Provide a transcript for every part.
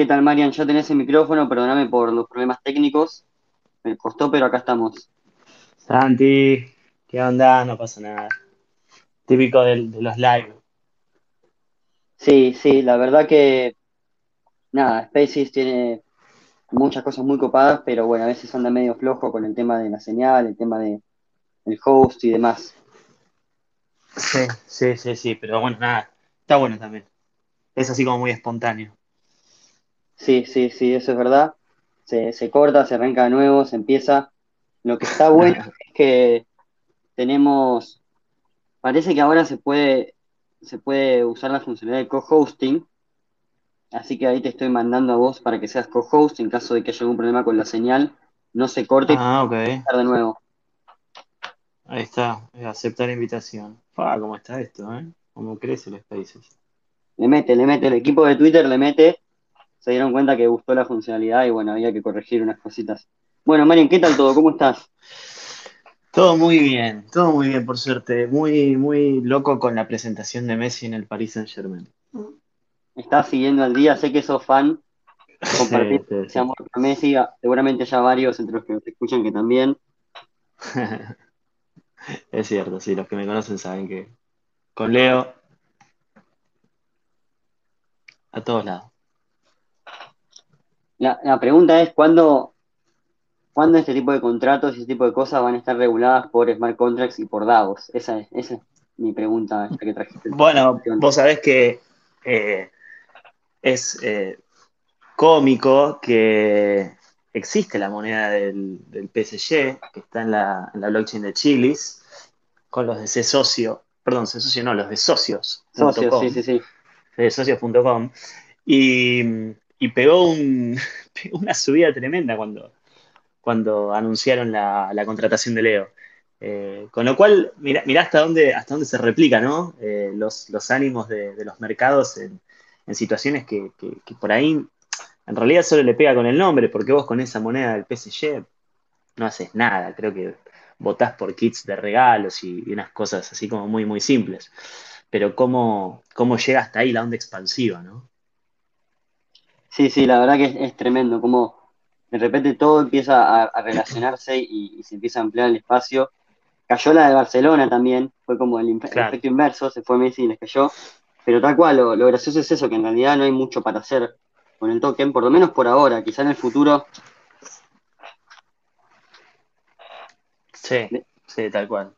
¿Qué tal, Marian? Ya tenés el micrófono, perdóname por los problemas técnicos. Me costó, pero acá estamos. Santi, ¿qué onda? No pasa nada. Típico del- de, los live. Sí, sí, la verdad que nada, Spaces tiene muchas cosas muy copadas, pero bueno, a veces anda medio flojo con el tema de la señal, el tema de, del host y demás. Sí, sí, sí, sí, pero bueno, nada. Está bueno también. Es así como muy espontáneo. Sí, sí, sí, eso es verdad. Se, se corta, se arranca de nuevo, se empieza. Lo que está bueno es que tenemos, parece que ahora se puede, se puede usar la funcionalidad de co-hosting, así que ahí te estoy mandando a vos para que seas co-host en caso de que haya algún problema con la señal, no se corte y Ah, ok. empezar de nuevo. Ahí está. eh, Aceptar invitación. Ah, ¿cómo está esto, eh? ¿Cómo crece el Spaces? Le mete, le mete, el equipo de Twitter le mete, se dieron cuenta que gustó la funcionalidad y bueno, había que corregir unas cositas. Bueno, Marian, ¿qué tal todo? ¿Cómo estás? Todo muy bien, todo muy bien, por suerte. Muy, muy loco con la presentación de Messi en el Paris Saint-Germain. ¿Estás siguiendo al día? Sé que sos fan, compartir Sí, sí, ese amor por Messi, ah, seguramente ya varios entre los que nos escuchan que también. Es cierto, sí, los que me conocen saben que con Leo a todos lados. La, la pregunta es, ¿cuándo, ¿cuándo este tipo de contratos y ese tipo de cosas van a estar reguladas por smart contracts y por Davos? Esa es, esa es mi pregunta, que trajiste Bueno, vos sabés que eh, es eh, cómico que existe la moneda del, del PSG, que está en la, en la blockchain de Chilis, con los de C socio, perdón, C socio no, los de Socios, sí, socios.com, sí, sí. de socios.com, y, y pegó, un, una subida tremenda cuando, cuando anunciaron la, la contratación de Leo. Eh, con lo cual, mirá, mirá hasta dónde, hasta dónde se replica, ¿no? Eh, los, los ánimos de, de los mercados en, situaciones que, que- que por ahí en realidad solo le pega con el nombre, porque vos con esa moneda del PSG no haces nada. Creo que votás por kits de regalos y, y unas cosas así como muy, muy simples. Pero cómo, cómo llega hasta ahí la onda expansiva, ¿no? Sí, sí, la verdad que es, es tremendo, como de repente todo empieza a, a relacionarse y, y se empieza a ampliar el espacio. Cayó la de Barcelona también, fue como el, efecto inverso, se fue Messi y les cayó. Pero tal cual, lo, lo gracioso es eso, que en realidad no hay mucho para hacer con el token, por lo menos por ahora, quizá en el futuro. Sí, sí, tal cual.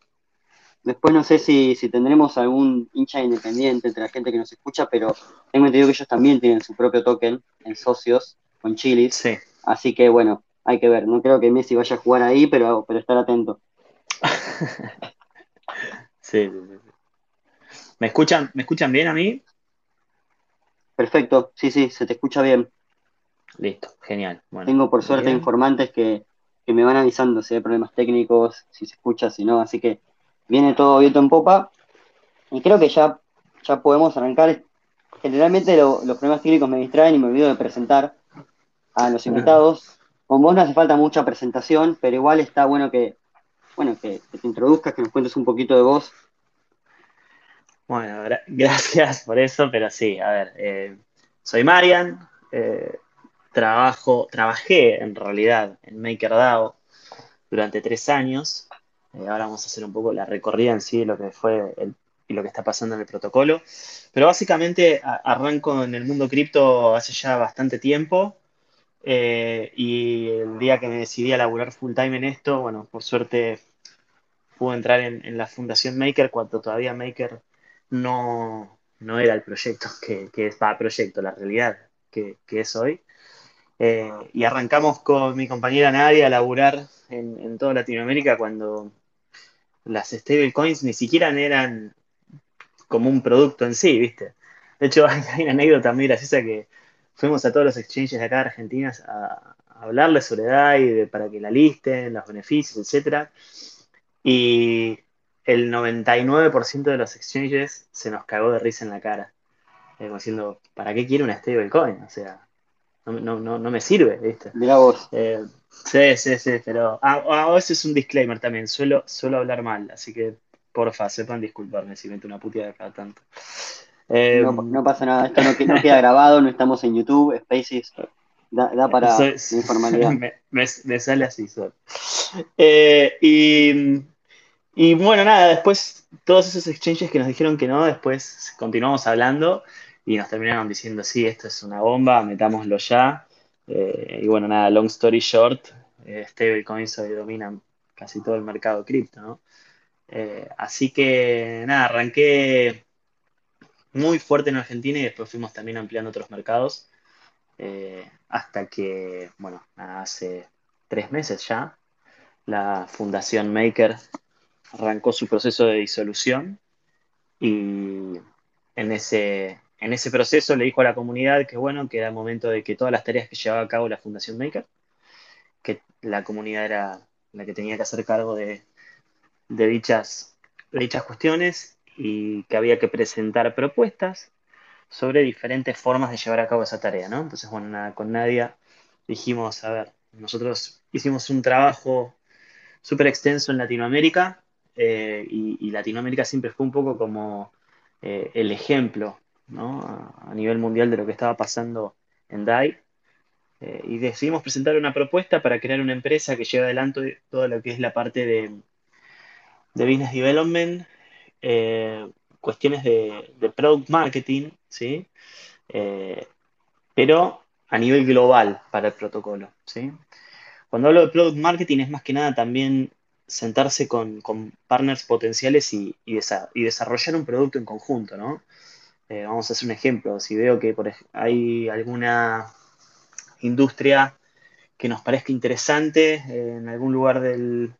después no sé si, si tendremos algún hincha independiente entre la gente que nos escucha, pero tengo entendido que ellos también tienen su propio token en socios, con chilis. Sí. Así que bueno, hay que ver. No creo que Messi vaya a jugar ahí, pero, pero estar atento. Sí, sí, sí, sí. ¿Me escuchan, ¿me escuchan bien a mí? Perfecto, sí, sí, se te escucha bien. Listo, genial. Bueno, Tengo por suerte bien. informantes que, que me van avisando si hay problemas técnicos, si se escucha, si no. Así que viene todo viento en popa. Y creo que ya, ya podemos arrancar. Generalmente lo- los problemas técnicos me distraen y me olvido de presentar a los invitados. Con vos no hace falta mucha presentación, pero igual está bueno que, bueno, que, te introduzcas, que nos cuentes un poquito de vos. Bueno, gra- gracias por eso, pero sí, a ver, eh, soy Marian, eh, trabajo, trabajé en realidad en MakerDAO durante tres años. Eh, ahora vamos a hacer un poco la recorrida en sí de lo que fue el- lo que está pasando en el protocolo. Pero básicamente arranco en el mundo cripto hace ya bastante tiempo. eh, y el día que me decidí a laburar full time en esto, bueno, por suerte pude entrar en, la Fundación Maker cuando todavía Maker no, no era el proyecto que, que es, va, proyecto, la realidad que, que es hoy. Eh, y arrancamos con mi compañera Nadia a laburar en, en toda Latinoamérica cuando las stablecoins ni siquiera eran como un producto en sí, ¿viste? De hecho, hay, una anécdota muy graciosa que fuimos a todos los exchanges de acá de Argentina a, a hablarles sobre DAI de- para que la listen, los beneficios, etcétera. Y el 99% de los exchanges se nos cagó de risa en la cara. Eh, como diciendo, ¿para qué quiero una stablecoin? O sea, no, no, no, no me sirve, ¿viste? Mirá vos. Eh, sí, sí, sí, pero ah, ah, es un disclaimer también, suelo, suelo hablar mal, así que porfa, sepan disculparme si meto una puteada cada tanto. no, no, pasa nada, esto no, no, queda grabado, no estamos en YouTube, Spaces da, para la informalidad. Me, sale así solo. Eh, y, y, bueno, nada, después todos esos exchanges que nos dijeron que no, después continuamos hablando y nos terminaron diciendo, sí, esto es una bomba, metámoslo ya. Eh, y bueno, nada, long story short, eh, stablecoins hoy dominan casi todo el mercado cripto, ¿no? Eh, así que nada, arranqué muy fuerte en Argentina y después fuimos también ampliando otros mercados. Eh, hasta que, bueno, hace tres meses ya, la Fundación Maker arrancó su proceso de disolución y en ese, en ese proceso le dijo a la comunidad que, bueno, que era el momento de que todas las tareas que llevaba a cabo la Fundación Maker, que la comunidad era la que tenía que hacer cargo de, dichas, de dichas cuestiones y que había que presentar propuestas sobre diferentes formas de llevar a cabo esa tarea, ¿no? Entonces, bueno, nada, con Nadia dijimos, a ver, nosotros hicimos un trabajo súper extenso en Latinoamérica eh, y, Latinoamérica siempre fue un poco como eh, el ejemplo, ¿no? A, nivel mundial de lo que estaba pasando en DAI. Eh, y decidimos presentar una propuesta para crear una empresa que lleve adelante todo lo que es la parte de, de business development, cuestiones de, product marketing ¿sí? Eh, pero a nivel global para el protocolo, ¿sí? Cuando hablo de product marketing es más que nada también sentarse con, partners potenciales y, desarrollar un producto en conjunto, ¿no? Eh, vamos a hacer un ejemplo. Si veo que por hay alguna industria que nos parezca interesante en algún lugar del,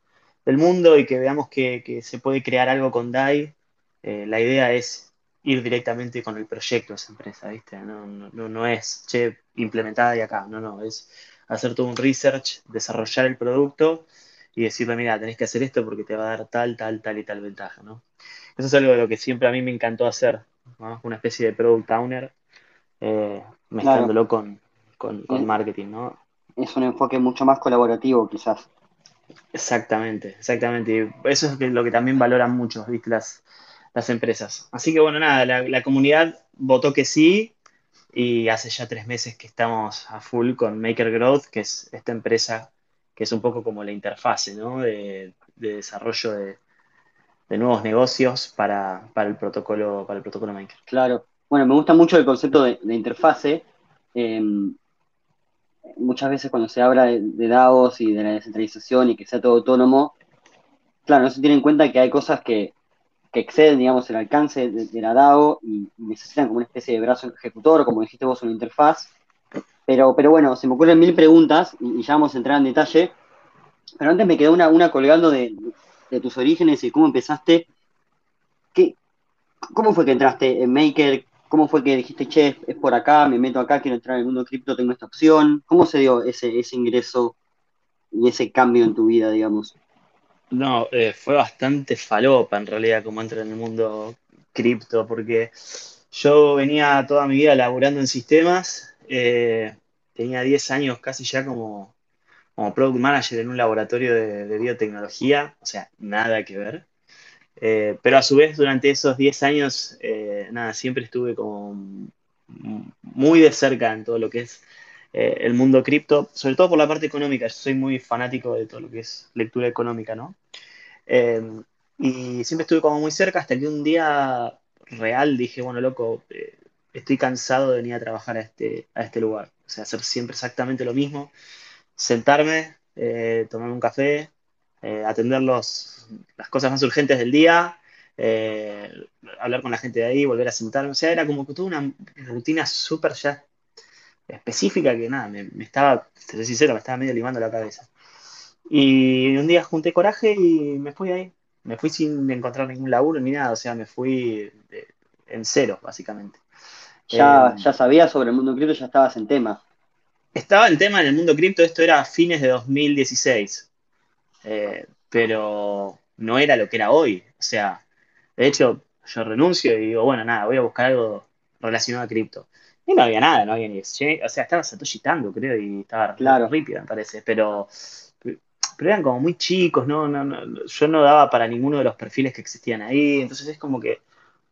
mundo y que veamos que, se puede crear algo con DAI, eh, la idea es ir directamente con el proyecto de esa empresa, ¿viste? No, no, no es, che, implementada de acá, no, no, es hacer todo un research, desarrollar el producto y decirle, mira, tenés que hacer esto porque te va a dar tal, tal, tal y tal ventaja, ¿no? Eso es algo de lo que siempre a mí me encantó hacer, Una especie de product owner, eh, mezclándolo con, con, marketing, ¿no? Es un enfoque mucho más colaborativo, quizás. Exactamente, exactamente. Eso es lo que también valoran mucho, ¿viste? Las, las empresas. Así que bueno, nada, la, comunidad votó que sí y hace ya tres meses que estamos a full con Maker Growth, que es esta empresa que es un poco como la interfase ¿no? de, desarrollo de, nuevos negocios para, el protocolo, para el protocolo Maker. Claro. Bueno, me gusta mucho el concepto de, interfase. Em, muchas veces cuando se habla de, de, DAOs y de la descentralización y que sea todo autónomo, claro, no se tiene en cuenta que hay cosas que, que exceden, digamos, el alcance de, la DAO y, necesitan como una especie de brazo ejecutor, como dijiste vos, una interfaz. Pero, pero bueno, se me ocurren mil preguntas y, ya vamos a entrar en detalle. Pero antes me quedó una, una colgando de, tus orígenes y cómo empezaste. ¿Qué, ¿Cómo fue que entraste en Maker? ¿Cómo fue que dijiste, che, es por acá, me meto acá, quiero entrar en el mundo cripto, tengo esta opción? ¿Cómo se dio ese, ingreso y ese cambio en tu vida, digamos? No, eh, fue bastante falopa en realidad como entra en el mundo cripto, porque yo venía toda mi vida laburando en sistemas, eh, tenía 10 años casi ya como, como product manager en un laboratorio de, biotecnología, o sea, nada que ver. Eh, pero a su vez, durante esos 10 años, nada, siempre estuve como muy de cerca en todo lo que es eh, el mundo cripto, sobre todo por la parte económica. Yo soy muy fanático de todo lo que es lectura económica, ¿no? Y siempre estuve como muy cerca hasta que un día real dije, bueno, loco, eh, estoy cansado de venir a trabajar a este, a este lugar. O sea, hacer siempre exactamente lo mismo, sentarme, eh, tomar un café, atender los, las cosas más urgentes del día, hablar con la gente de ahí, volver a sentarme. O sea, era como que toda una rutina súper ya específica que nada, me, estaba, te soy sincero, me estaba medio limando la cabeza. Y un día junté coraje y me fui ahí. Me fui sin encontrar ningún laburo ni nada, o sea, me fui en cero, básicamente. Ya, eh, ya sabías sobre el mundo cripto, ya estabas en tema. Estaba en tema en el mundo cripto, esto era a fines de 2016. Eh, pero no era lo que era hoy. O sea, de hecho, yo renuncio y digo, bueno, nada, voy a buscar algo relacionado a cripto. Y no había nada, no había ni exchange. O sea, estaba Satoshi Tango, creo, y estaba claro. me parece. Pero, pero eran como muy chicos, ¿no? No, Yo no daba para ninguno de los perfiles que existían ahí. Entonces es como que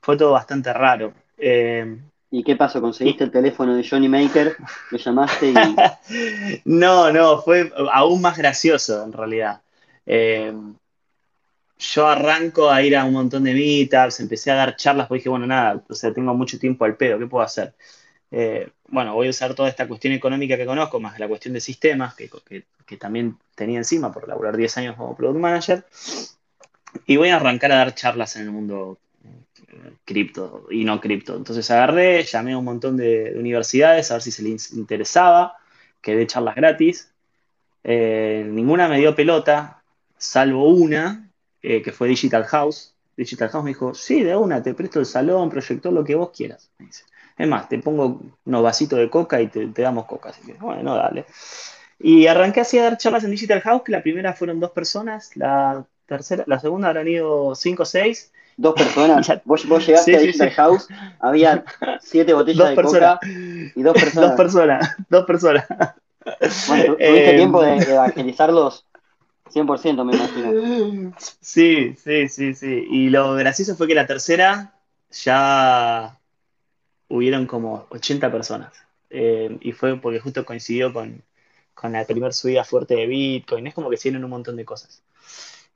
fue todo bastante raro. Eh, ¿Y qué pasó? ¿Conseguiste el teléfono de Johnny Maker? ¿Lo llamaste y.? no, no, fue aún más gracioso en realidad. Eh, yo arranco a ir a un montón de meetups, empecé a dar charlas, porque dije, bueno, nada, o sea, tengo mucho tiempo al pedo, ¿qué puedo hacer? Eh, bueno, voy a usar toda esta cuestión económica que conozco, más la cuestión de sistemas, que, que también tenía encima por laburar 10 años como product manager, y voy a arrancar a dar charlas en el mundo cripto y no cripto. Entonces agarré, llamé a un montón de, universidades a ver si se les interesaba, que dé charlas gratis. Eh, ninguna me dio pelota, salvo una, eh, que fue Digital House. Digital House me dijo, sí, de una, te presto el salón, proyector, lo que vos quieras. Es más, te pongo unos vasitos de coca y te, damos coca. Así que, bueno, dale. Y arranqué así a dar charlas en Digital House, que la primera fueron dos personas, la tercera, la segunda habrán ido cinco o seis, dos personas. Vos, llegaste a Digital House, había siete botellas de coca y dos personas. Dos personas, dos personas. Bueno, tuviste eh, tiempo de, evangelizarlos 100%, me imagino. Sí, sí, sí, sí. Y lo gracioso fue que la tercera ya hubieron como 80 personas. Eh, y fue porque justo coincidió con, con la primera subida fuerte de Bitcoin. Es como que hicieron un montón de cosas.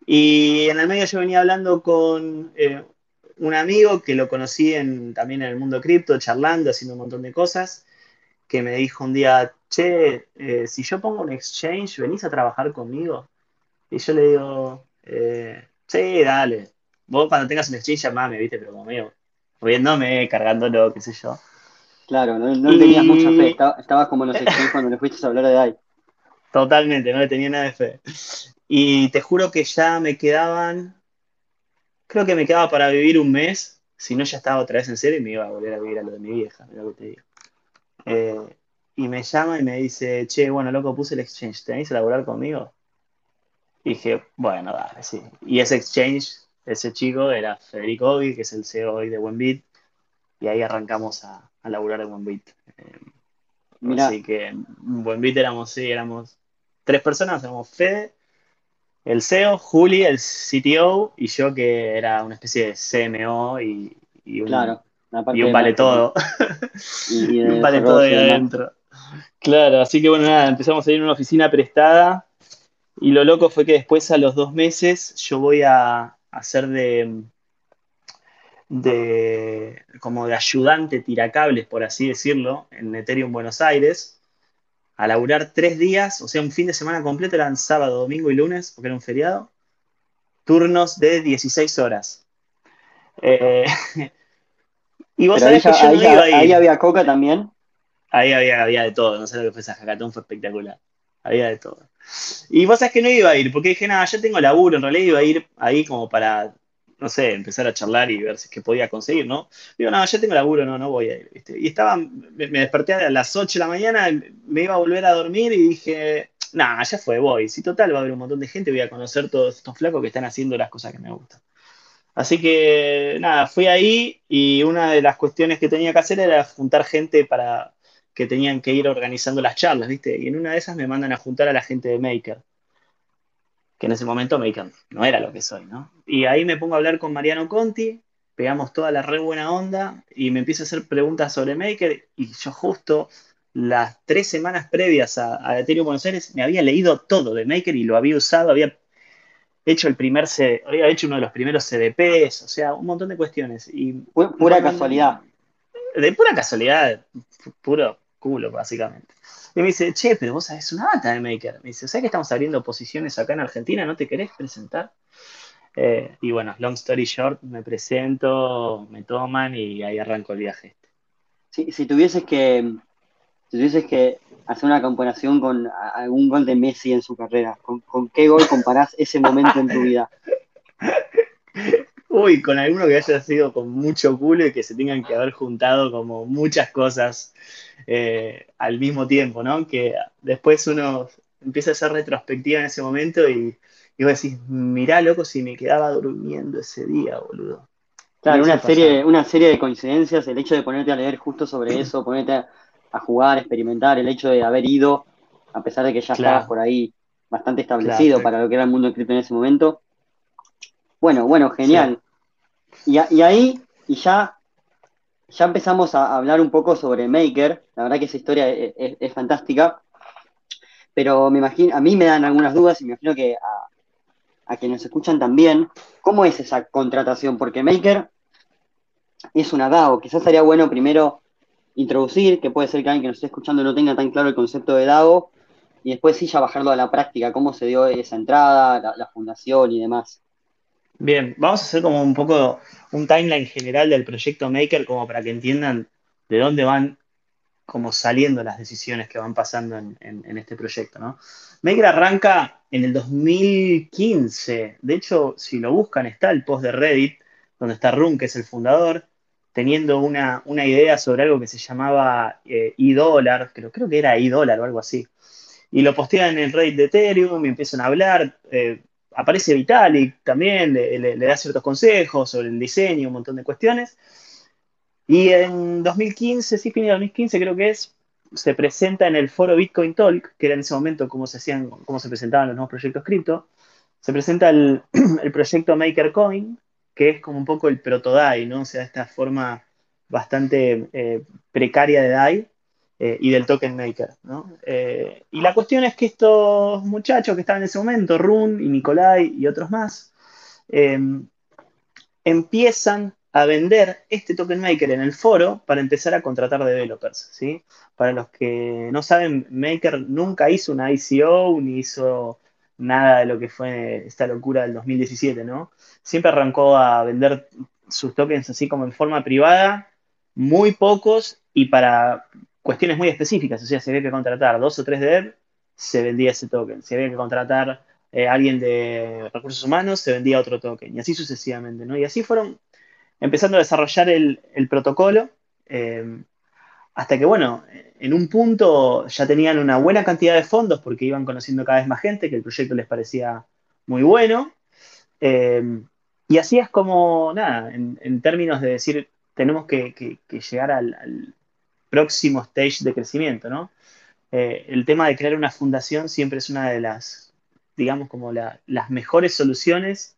Y en el medio yo venía hablando con eh, un amigo que lo conocí en, también en el mundo cripto, charlando, haciendo un montón de cosas, que me dijo un día, che, eh, si yo pongo un exchange, ¿venís a trabajar conmigo? Y yo le digo, eh, sí, dale. Vos cuando tengas un exchange llamame, viste, pero como medio riéndome, cargándolo, qué sé yo. Claro, no, no tenías mucha fe, estabas como en los exchanges cuando le fuiste a hablar de ahí. Totalmente, no le tenía nada de fe. Y te juro que ya me quedaban, creo que me quedaba para vivir un mes, si no ya estaba otra vez en serio y me iba a volver a vivir a lo de mi vieja, lo que te digo. Eh, y me llama y me dice, che, bueno, loco, puse el exchange, ¿tenéis a laburar conmigo? Y dije, bueno, dale, sí. Y ese exchange, ese chico era Federico Ogi, que es el CEO hoy de Buenbit, y ahí arrancamos a, a laburar en Buenbit. Eh, así que en Buenbit éramos, sí, éramos tres personas, éramos Fede, el CEO, Juli, el CTO, y yo que era una especie de CMO y, un, vale todo. Y, un vale todo ahí adentro. Claro, así que bueno, nada, empezamos a ir a una oficina prestada y lo loco fue que después a los dos meses yo voy a hacer de, de como de ayudante tiracables, por así decirlo, en Ethereum Buenos Aires a laburar tres días, o sea, un fin de semana completo, eran sábado, domingo y lunes, porque era un feriado, turnos de 16 horas. Eh, y vos sabés que yo no iba a ir. Ahí había coca también. Ahí había, había de todo, no sé lo que fue esa hackathon, fue espectacular. Había de todo. Y vos sabés que no iba a ir, porque dije, nada, yo tengo laburo, en realidad iba a ir ahí como para no sé, empezar a charlar y ver si es que podía conseguir, ¿no? Digo, no, ya tengo laburo, no, no voy a ir. Y estaba, me, desperté a las 8 de la mañana, me iba a volver a dormir y dije, nada, ya fue, voy. Si total va a haber un montón de gente, voy a conocer todos estos flacos que están haciendo las cosas que me gustan. Así que, nada, fui ahí y una de las cuestiones que tenía que hacer era juntar gente para que tenían que ir organizando las charlas, ¿viste? Y en una de esas me mandan a juntar a la gente de Maker que en ese momento me no era lo que soy, ¿no? Y ahí me pongo a hablar con Mariano Conti, pegamos toda la re buena onda y me empiezo a hacer preguntas sobre Maker y yo justo las tres semanas previas a, a Ethereum Buenos Aires me había leído todo de Maker y lo había usado, había hecho el primer había hecho uno de los primeros CDPs, o sea, un montón de cuestiones. Y, pura casualidad. De pura casualidad, puro culo, básicamente. Y me dice, che, pero vos sabés una data de Maker. Me dice, ¿sabes que estamos abriendo posiciones acá en Argentina? ¿No te querés presentar? Eh, y bueno, long story short, me presento, me toman y ahí arranco el viaje. Si, si tuvieses que si tuvieses que hacer una comparación con algún gol de Messi en su carrera, ¿con, con qué gol comparás ese momento en tu vida? Uy, con alguno que haya sido con mucho culo y que se tengan que haber juntado como muchas cosas eh, al mismo tiempo, ¿no? Que después uno empieza a hacer retrospectiva en ese momento y, y vos decís, mirá, loco, si me quedaba durmiendo ese día, boludo. Claro, una serie, una serie de coincidencias, el hecho de ponerte a leer justo sobre eso, ponerte a, jugar, experimentar, el hecho de haber ido, a pesar de que ya estabas por ahí bastante establecido para lo que era el mundo cripto en ese momento. Bueno, bueno, genial. Y, ahí, y ya, ya empezamos a hablar un poco sobre Maker, la verdad que esa historia es, fantástica, pero me imagino, a mí me dan algunas dudas y me imagino que a, a quienes nos escuchan también, ¿cómo es esa contratación? Porque Maker es una DAO, quizás sería bueno primero introducir, que puede ser que alguien que nos esté escuchando no tenga tan claro el concepto de DAO, y después sí ya bajarlo a la práctica, cómo se dio esa entrada, la fundación y demás. Bien, vamos a hacer como un poco un timeline general del proyecto Maker, como para que entiendan de dónde van como saliendo las decisiones que van pasando en, este proyecto, ¿no? Maker arranca en el 2015. De hecho, si lo buscan, está el post de Reddit, donde está Run, que es el fundador, teniendo una, idea sobre algo que se llamaba eh, e-dólar, creo, creo que era e-dólar o algo así. Y lo postean en el Reddit de Ethereum y empiezan a hablar. Eh, aparece Vitalik también, le, da ciertos consejos sobre el diseño, un montón de cuestiones. Y en 2015, sí, fin de 2015 creo que es, se presenta en el foro Bitcoin Talk, que era en ese momento cómo se hacían, cómo se presentaban los nuevos proyectos cripto, se presenta el, proyecto MakerCoin, que es como un poco el protodai, ¿no? O sea, esta forma bastante eh, precaria de DAI, eh, y del token maker. Eh, y la cuestión es que estos muchachos que estaban en ese momento, Run y Nikolai y otros más, eh, empiezan a vender este token maker en el foro para empezar a contratar developers. ¿sí? Para los que no saben, Maker nunca hizo una ICO ni hizo nada de lo que fue esta locura del 2017, ¿no? Siempre arrancó a vender sus tokens así como en forma privada, muy pocos y para cuestiones muy específicas, o sea, si había que contratar dos o tres dev, se vendía ese token. Si había que contratar eh, alguien de recursos humanos, se vendía otro token, y así sucesivamente, ¿no? Y así fueron empezando a desarrollar el, protocolo, eh, hasta que, bueno, en un punto ya tenían una buena cantidad de fondos porque iban conociendo cada vez más gente, que el proyecto les parecía muy bueno. Eh, y así es como, nada, en, términos de decir, tenemos que, llegar al próximo stage de crecimiento, ¿no? Eh, el tema de crear una fundación siempre es una de las, digamos, como las mejores soluciones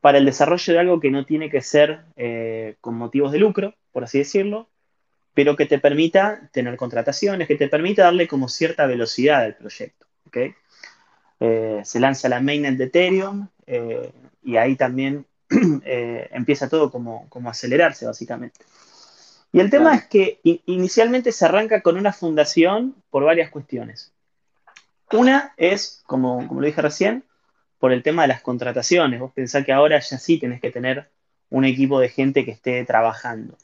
para el desarrollo de algo que no tiene que ser eh, con motivos de lucro, por así decirlo, pero que te permita tener contrataciones, que te permita darle como cierta velocidad al proyecto. Eh, se lanza la mainnet de Ethereum y ahí también empieza todo como, como acelerarse, básicamente. Y el tema es que inicialmente se arranca con una fundación por varias cuestiones. Una es, como, como lo dije recién, por el tema de las contrataciones. Vos pensás que ahora ya sí tenés que tener un equipo de gente que esté trabajando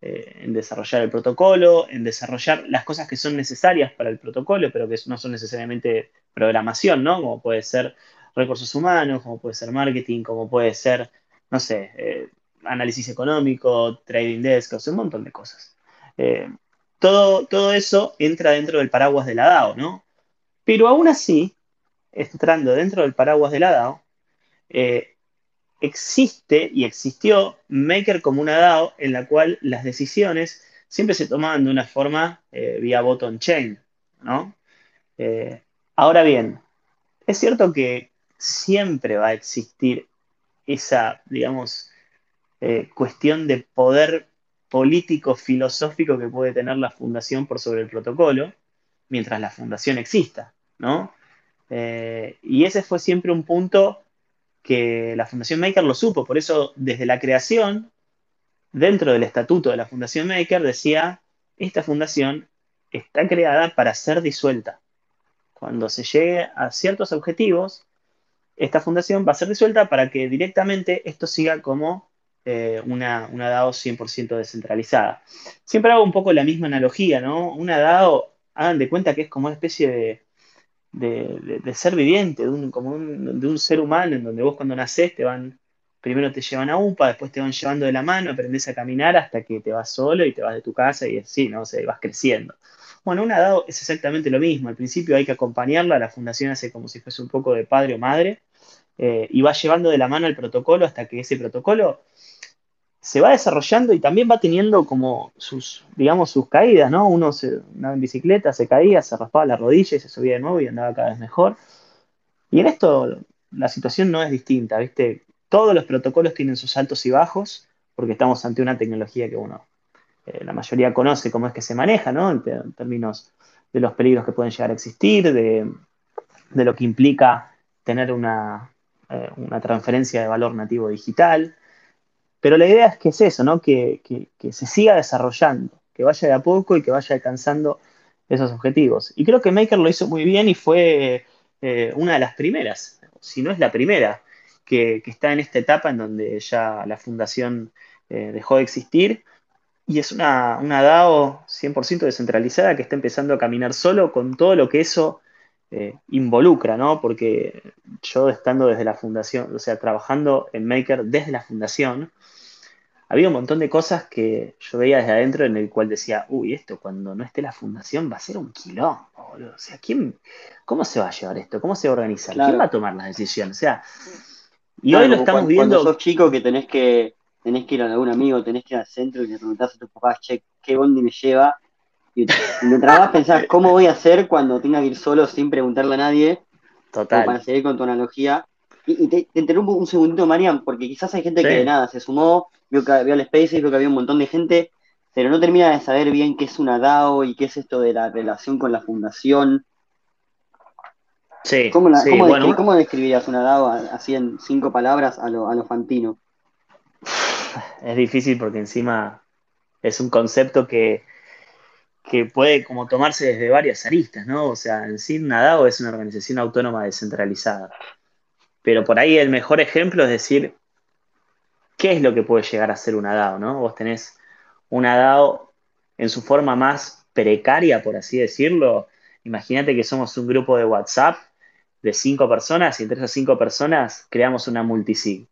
eh, en desarrollar el protocolo, en desarrollar las cosas que son necesarias para el protocolo, pero que no son necesariamente programación, ¿no? Como puede ser recursos humanos, como puede ser marketing, como puede ser, no sé, eh, análisis económico, trading desk, un montón de cosas. Eh, todo, todo eso entra dentro del paraguas de la DAO, ¿no? Pero aún así, entrando dentro del paraguas de la DAO, eh, existe y existió Maker como una DAO en la cual las decisiones siempre se tomaban de una forma eh, vía bottom chain, ¿no? ahora bien, es cierto que siempre va a existir esa, digamos, eh, cuestión de poder político, filosófico que puede tener la fundación por sobre el protocolo, mientras la fundación exista, ¿no? Eh, y ese fue siempre un punto que la Fundación Maker lo supo, por eso desde la creación, dentro del estatuto de la Fundación Maker, decía, esta fundación está creada para ser disuelta. Cuando se llegue a ciertos objetivos, esta fundación va a ser disuelta para que directamente esto siga como eh, una, una, DAO 100% descentralizada. Siempre hago un poco la misma analogía, ¿no? Una DAO, hagan de cuenta que es como una especie de, ser viviente, de un, como de un ser humano, en donde vos cuando nacés te van, primero te llevan a UPA, después te van llevando de la mano, aprendes a caminar hasta que te vas solo y te vas de tu casa y así, ¿no? O vas creciendo. Bueno, una DAO es exactamente lo mismo. Al principio hay que acompañarla, la fundación hace como si fuese un poco de padre o madre, eh, y va llevando de la mano el protocolo hasta que ese protocolo se va desarrollando y también va teniendo como sus, digamos, sus caídas, ¿no? Uno se, andaba en bicicleta, se caía, se raspaba la rodilla y se subía de nuevo y andaba cada vez mejor. Y en esto la situación no es distinta, ¿viste? Todos los protocolos tienen sus altos y bajos porque estamos ante una tecnología que, uno la mayoría conoce cómo es que se maneja, ¿no? En, términos de los peligros que pueden llegar a existir, de, lo que implica tener una, una transferencia de valor nativo digital. Pero la idea es que es eso, ¿no? Que, se siga desarrollando, que vaya de a poco y que vaya alcanzando esos objetivos. Y creo que Maker lo hizo muy bien y fue eh, una de las primeras, si no es la primera, que, está en esta etapa en donde ya la fundación eh, dejó de existir. Y es una, una DAO 100% descentralizada que está empezando a caminar solo con todo lo que eso eh, involucra, ¿no? Porque yo estando desde la fundación, o sea, trabajando en Maker desde la fundación, había un montón de cosas que yo veía desde adentro en el cual decía, uy, esto cuando no esté la fundación va a ser un quilombo, O sea, ¿quién, ¿cómo se va a llevar esto? ¿Cómo se va a organizar? ¿Quién va a tomar las decisiones? O sea, y hoy lo estamos viendo. Cuando sos chico que tenés que tenés que ir a algún amigo, tenés que ir al centro y le preguntás a tus papás, che, ¿qué bondi me lleva? Y mientras vas pensar, ¿cómo voy a hacer cuando tenga que ir solo sin preguntarle a nadie? Total. Para seguir con tu analogía. Y, te, interrumpo un segundito, Marian, porque quizás hay gente que de nada se sumó, vio, que, vio el vio que había un montón de gente, pero no termina de saber bien qué es una DAO y qué es esto de la relación con la fundación. Sí, ¿Cómo, describirías una DAO así en cinco palabras a lo, a lo fantino? Es difícil porque encima es un concepto que, que puede como tomarse desde varias aristas, ¿no? O sea, en sí una DAO es una organización autónoma descentralizada. Pero por ahí el mejor ejemplo es decir, ¿qué es lo que puede llegar a ser una DAO? ¿no? Vos tenés una DAO en su forma más precaria, por así decirlo. Imagínate que somos un grupo de WhatsApp de cinco personas y entre esas cinco personas creamos una multisig.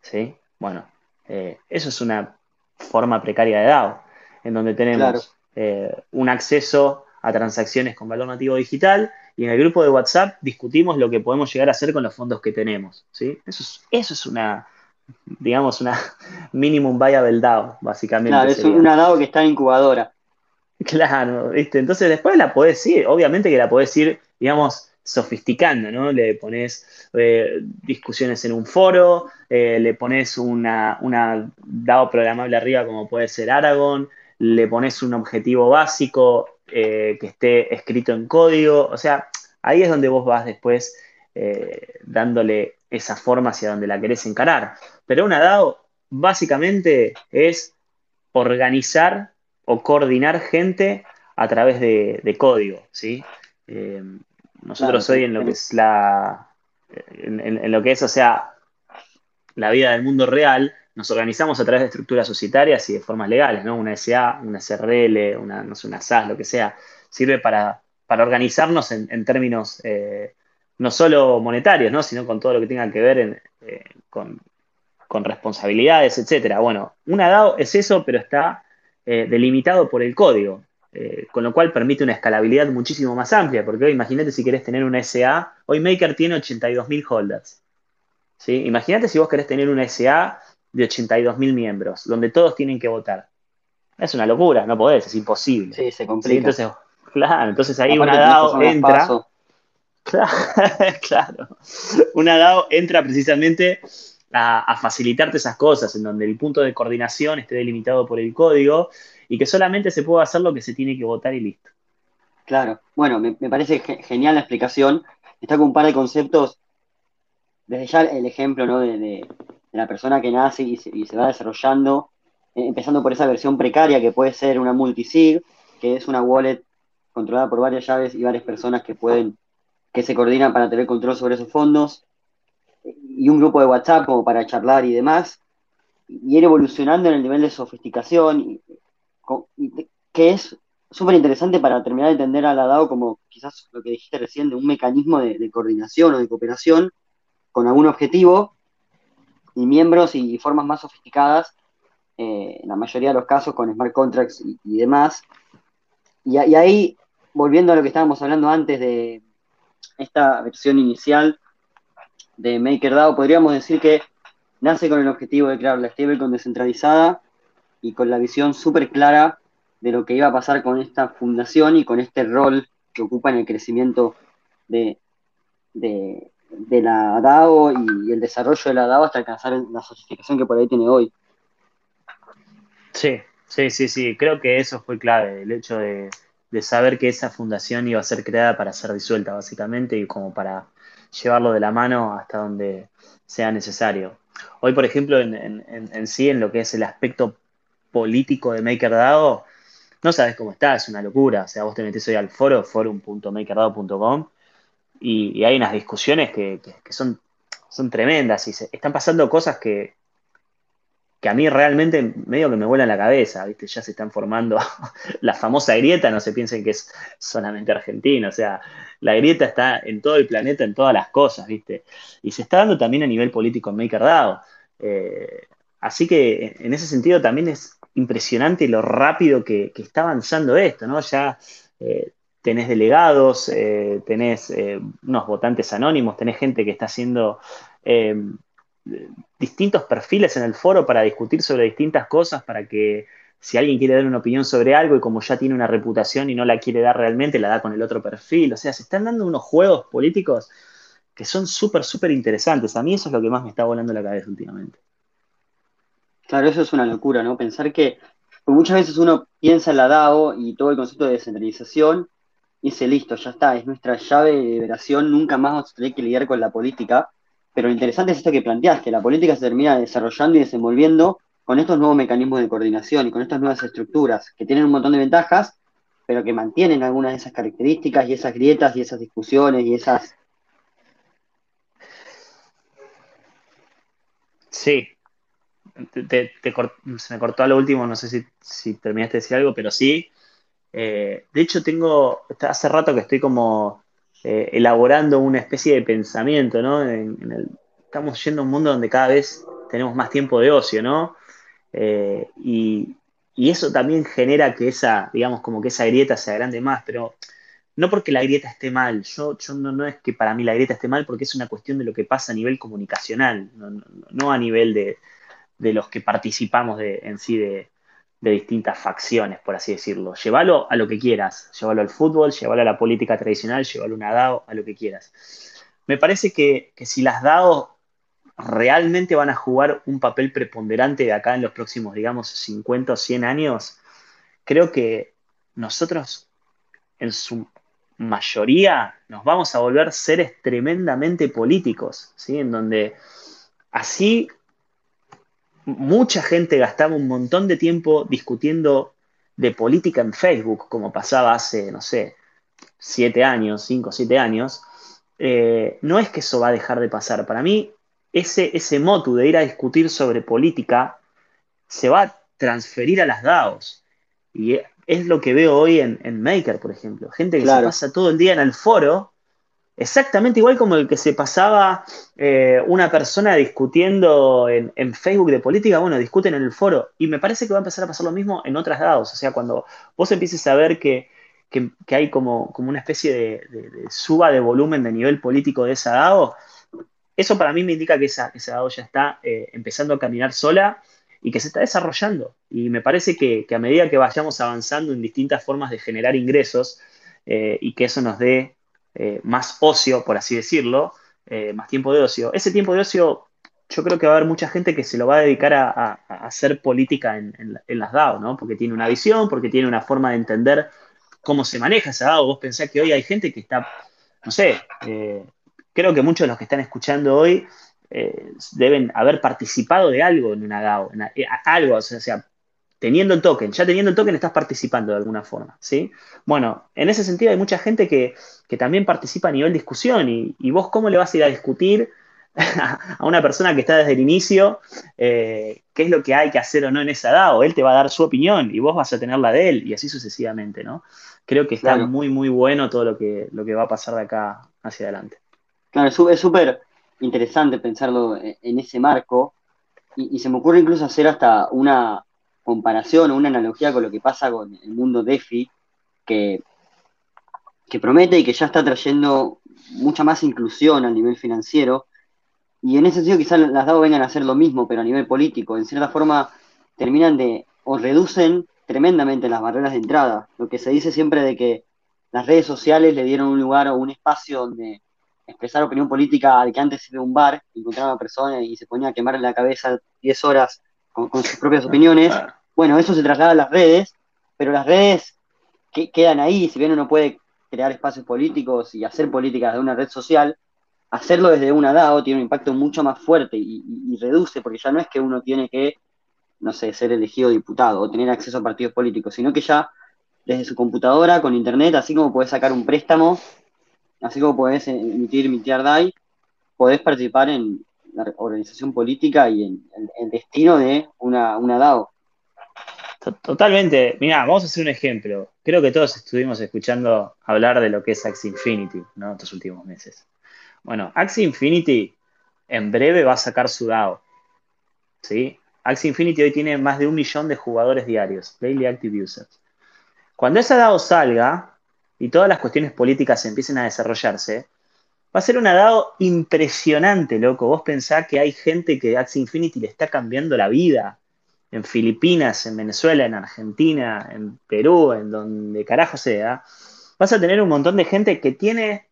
¿Sí? Bueno, eh, eso es una forma precaria de DAO, en donde tenemos eh, un acceso a transacciones con valor nativo digital y en el grupo de WhatsApp discutimos lo que podemos llegar a hacer con los fondos que tenemos. ¿sí? Eso, es, eso es una, digamos, una minimum viable DAO, básicamente. Claro, es una DAO que está en incubadora. Claro, ¿viste? Entonces después la podés ir, obviamente que la podés ir, digamos, sofisticando, ¿no? Le pones eh, discusiones en un foro, eh, le pones una, una DAO programable arriba como puede ser Aragon, le pones un objetivo básico, eh, que esté escrito en código. O sea, ahí es donde vos vas después eh, dándole esa forma hacia donde la querés encarar. Pero una DAO básicamente es organizar o coordinar gente a través de, código, ¿sí? Eh, nosotros hoy en lo que es la, en, lo que es, o sea, la vida del mundo real, nos organizamos a través de estructuras societarias y de formas legales, ¿no? Una SA, una SRL, una, no sé, una SAS, lo que sea, sirve para, organizarnos en, términos eh, no solo monetarios, ¿no? Sino con todo lo que tenga que ver eh, con, responsabilidades, etcétera. Bueno, una DAO es eso, pero está eh, delimitado por el código, con lo cual permite una escalabilidad muchísimo más amplia, porque hoy imagínate si querés tener una SA, hoy Maker tiene 82.000 holders. ¿sí? Imagínate si vos querés tener una SA de 82.000 miembros, donde todos tienen que votar. Es una locura, no podés, es imposible. Sí, se complica. entonces, claro, entonces ahí una DAO entra. Claro, Una DAO entra precisamente a, facilitarte esas cosas, en donde el punto de coordinación esté delimitado por el código y que solamente se pueda hacer lo que se tiene que votar y listo. Claro, bueno, me, parece genial la explicación. Está con un par de conceptos, desde ya el ejemplo ¿no? de, de la persona que nace y se, va desarrollando, eh, empezando por esa versión precaria que puede ser una multisig, que es una wallet controlada por varias llaves y varias personas que pueden, que se coordinan para tener control sobre esos fondos, y un grupo de WhatsApp como para charlar y demás, y ir evolucionando en el nivel de sofisticación, que es súper interesante para terminar de entender a la DAO como quizás lo que dijiste recién, de un mecanismo de coordinación o de cooperación con algún objetivo y miembros y formas más sofisticadas, eh, en la mayoría de los casos con smart contracts y, demás. Y, ahí, volviendo a lo que estábamos hablando antes de esta versión inicial de MakerDAO, podríamos decir que nace con el objetivo de crear la stablecoin descentralizada y con la visión súper clara de lo que iba a pasar con esta fundación y con este rol que ocupa en el crecimiento de, de la DAO y el desarrollo de la DAO hasta alcanzar la sofisticación que por ahí tiene hoy. Sí, Sí, sí, sí, creo que eso fue clave, el hecho de, saber que esa fundación iba a ser creada para ser disuelta, básicamente, y como para llevarlo de la mano hasta donde sea necesario. Hoy, por ejemplo, en, en sí, en lo que es el aspecto político de MakerDAO, no sabes cómo está, es una locura. O sea, vos te metés hoy al foro, forum.makerdao.com, y, hay unas discusiones que, son, son tremendas y se, están pasando cosas que, que a mí realmente medio que me vuelan la cabeza, ¿viste? Ya se están formando la famosa grieta, no se piensen que es solamente argentina, o sea, la grieta está en todo el planeta, en todas las cosas, ¿viste? Y se está dando también a nivel político en MakerDAO. Eh, así que en ese sentido también es impresionante lo rápido que, está avanzando esto, ¿no? Ya eh, tenés delegados, eh, tenés eh, unos votantes anónimos, tenés gente que está haciendo distintos perfiles en el foro para discutir sobre distintas cosas, para que si alguien quiere dar una opinión sobre algo y como ya tiene una reputación y no la quiere dar realmente, la da con el otro perfil. O sea, se están dando unos juegos políticos que son súper, súper interesantes. A mí eso es lo que más me está volando la cabeza últimamente. Claro, eso es una locura, ¿no? Pensar que muchas veces uno piensa en la DAO y todo el concepto de descentralización dice, listo, ya está, es nuestra llave de liberación, nunca más vamos a tener que lidiar con la política. Pero lo interesante es esto que planteaste, la política se termina desarrollando y desenvolviendo con estos nuevos mecanismos de coordinación y con estas nuevas estructuras que tienen un montón de ventajas, pero que mantienen algunas de esas características y esas grietas y esas discusiones y esas... Sí, se me cortó a lo último, no sé si, terminaste de decir algo, pero sí. Eh, de hecho, tengo, hace rato que estoy como eh, elaborando una especie de pensamiento, ¿no? estamos yendo a un mundo donde cada vez tenemos más tiempo de ocio, ¿no? Eh, y, eso también genera que esa, digamos, como que esa grieta se agrande más, pero no porque la grieta esté mal, yo, yo no, no, es que para mí la grieta esté mal, porque es una cuestión de lo que pasa a nivel comunicacional, no a nivel de, de los que participamos de, en sí de, distintas facciones, por así decirlo. Llévalo a lo que quieras, llévalo al fútbol, llévalo a la política tradicional, llévalo a una DAO, a lo que quieras. Me parece que, si las DAO realmente van a jugar un papel preponderante de acá en los próximos, digamos, 50 o 100 años, creo que nosotros en su mayoría nos vamos a volver seres tremendamente políticos, ¿sí? En donde así mucha gente gastaba un montón de tiempo discutiendo de política en Facebook, como pasaba hace, no sé, siete años, cinco, siete años, eh, no es que eso va a dejar de pasar. Para mí, ese, ese motu de ir a discutir sobre política se va a transferir a las DAOs. Y es lo que veo hoy en, Maker, por ejemplo. Gente que se pasa todo el día en el foro Exactamente igual como el que se pasaba eh, una persona discutiendo en, Facebook de política, bueno, discuten en el foro. Y me parece que va a empezar a pasar lo mismo en otras DAOs. O sea, cuando vos empieces a ver que, hay como, como, una especie de, suba de volumen de nivel político de esa DAO, eso para mí me indica que esa, esa DAO ya está eh, empezando a caminar sola y que se está desarrollando. Y me parece que, a medida que vayamos avanzando en distintas formas de generar ingresos eh, y que eso nos dé eh, más ocio, por así decirlo, eh, más tiempo de ocio. Ese tiempo de ocio, yo creo que va a haber mucha gente que se lo va a dedicar a, hacer política en, las DAO, ¿no? Porque tiene una visión, porque tiene una forma de entender cómo se maneja esa DAO. Vos pensás que hoy hay gente que está, no sé, eh, creo que muchos de los que están escuchando hoy deben haber participado de algo en una DAO, algo, o sea, teniendo el token, ya teniendo el token estás participando de alguna forma, ¿sí? Bueno, en ese sentido hay mucha gente que, también participa a nivel discusión y, vos cómo le vas a ir a discutir a una persona que está desde el inicio eh, qué es lo que hay que hacer o no en esa DAO, él te va a dar su opinión y vos vas a tener la de él y así sucesivamente, ¿no? Creo que está muy, muy bueno todo lo que, lo que va a pasar de acá hacia adelante. Claro, es súper interesante pensarlo en ese marco y se me ocurre incluso hacer hasta una, comparación o una analogía con lo que pasa con el mundo DeFi, que, que promete y que ya está trayendo mucha más inclusión a nivel financiero. Y en ese sentido quizás las DAO vengan a hacer lo mismo, pero a nivel político. En cierta forma terminan de, o reducen tremendamente las barreras de entrada. Lo que se dice siempre de que las redes sociales le dieron un lugar o un espacio donde expresar opinión política al que antes iba a un bar, encontraba a una persona y se ponía a quemarle la cabeza 10 horas con, sus propias opiniones. Bueno, eso se traslada a las redes, pero las redes que quedan ahí, si bien uno puede crear espacios políticos y hacer políticas de una red social, hacerlo desde una DAO tiene un impacto mucho más fuerte y, reduce, porque ya no es que uno tiene que, no sé, ser elegido diputado o tener acceso a partidos políticos, sino que ya desde su computadora, con internet, así como puedes sacar un préstamo, así como puedes emitir, emitir DAI, podés participar en organización política y el, destino de una, una DAO. Totalmente. Mira, vamos a hacer un ejemplo. Creo que todos estuvimos escuchando hablar de lo que es Axie Infinity, ¿no? Estos últimos meses. Bueno, Axie Infinity en breve va a sacar su DAO. ¿Sí? Axie Infinity hoy tiene más de un millón de jugadores diarios, Daily Active Users. Cuando esa DAO salga y todas las cuestiones políticas empiecen a desarrollarse, va a ser una DAO impresionante, loco. Vos pensás que hay gente que Axie Infinity le está cambiando la vida en Filipinas, en Venezuela, en Argentina, en Perú, en donde carajo sea, vas a tener un montón de gente que tiene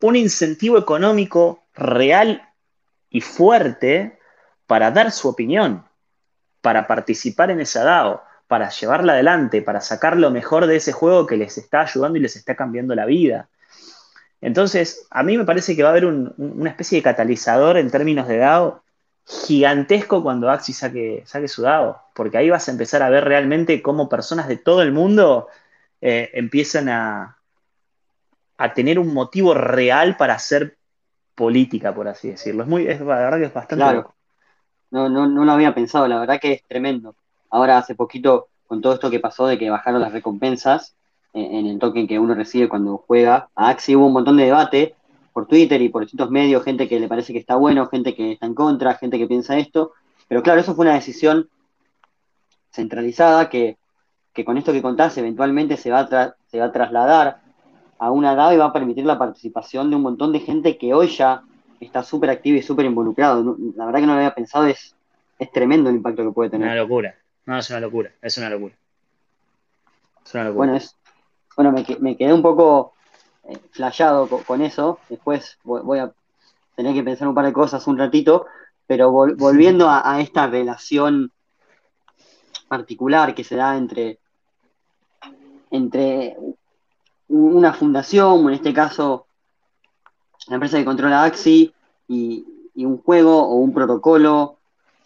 un incentivo económico real y fuerte para dar su opinión, para participar en esa DAO, para llevarla adelante, para sacar lo mejor de ese juego que les está ayudando y les está cambiando la vida. Entonces, a mí me parece que va a haber una especie de catalizador en términos de DAO gigantesco cuando Axi saque, saque su DAO, porque ahí vas a empezar a ver realmente cómo personas de todo el mundo eh, empiezan a, a tener un motivo real para hacer política, por así decirlo. Es muy, es, la verdad que es bastante. Claro. No, no, no lo había pensado, la verdad que es tremendo. Ahora, hace poquito, con todo esto que pasó de que bajaron las recompensas en, el token que uno recibe cuando juega a Axi, hubo un montón de debate por Twitter y por distintos medios, gente que le parece que está bueno, gente que está en contra, gente que piensa esto. Pero claro, eso fue una decisión centralizada que, con esto que contás eventualmente se va, a se va a trasladar a una DAO y va a permitir la participación de un montón de gente que hoy ya está súper activa y súper involucrado. La verdad que no lo había pensado, es, es tremendo el impacto que puede tener. Una locura, no, es una locura, es una locura. Es una locura. Bueno, es, bueno me, me quedé un poco eh, flayado con, eso. Después voy, a tener que pensar un par de cosas un ratito, pero volviendo a, esta relación particular que se da entre, entre una fundación, en este caso la empresa que controla Axi, y, un juego o un protocolo,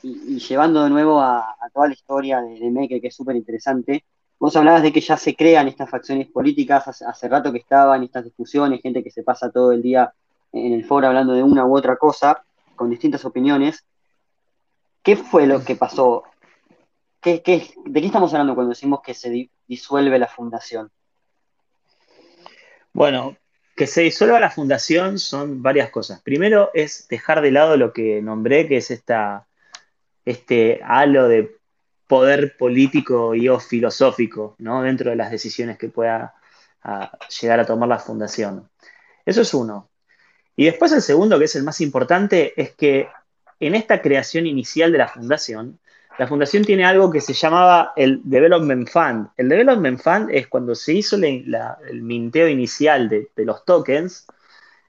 y, llevando de nuevo a, toda la historia de, de Maker, que es súper interesante, Vos hablabas de que ya se crean estas facciones políticas, hace, rato que estaban estas discusiones, gente que se pasa todo el día en el foro hablando de una u otra cosa, con distintas opiniones. ¿Qué fue lo que pasó? ¿Qué, de qué estamos hablando cuando decimos que se disuelve la fundación? Bueno, que se disuelva la fundación son varias cosas. Primero es dejar de lado lo que nombré, que es esta, este halo de poder político y o filosófico ¿no? dentro de las decisiones que pueda llegar a tomar la fundación. Eso es uno. Y después el segundo, que es el más importante, es que en esta creación inicial de la fundación, la fundación tiene algo que se llamaba el Development Fund. El Development Fund es cuando se hizo el minteo inicial de, los tokens,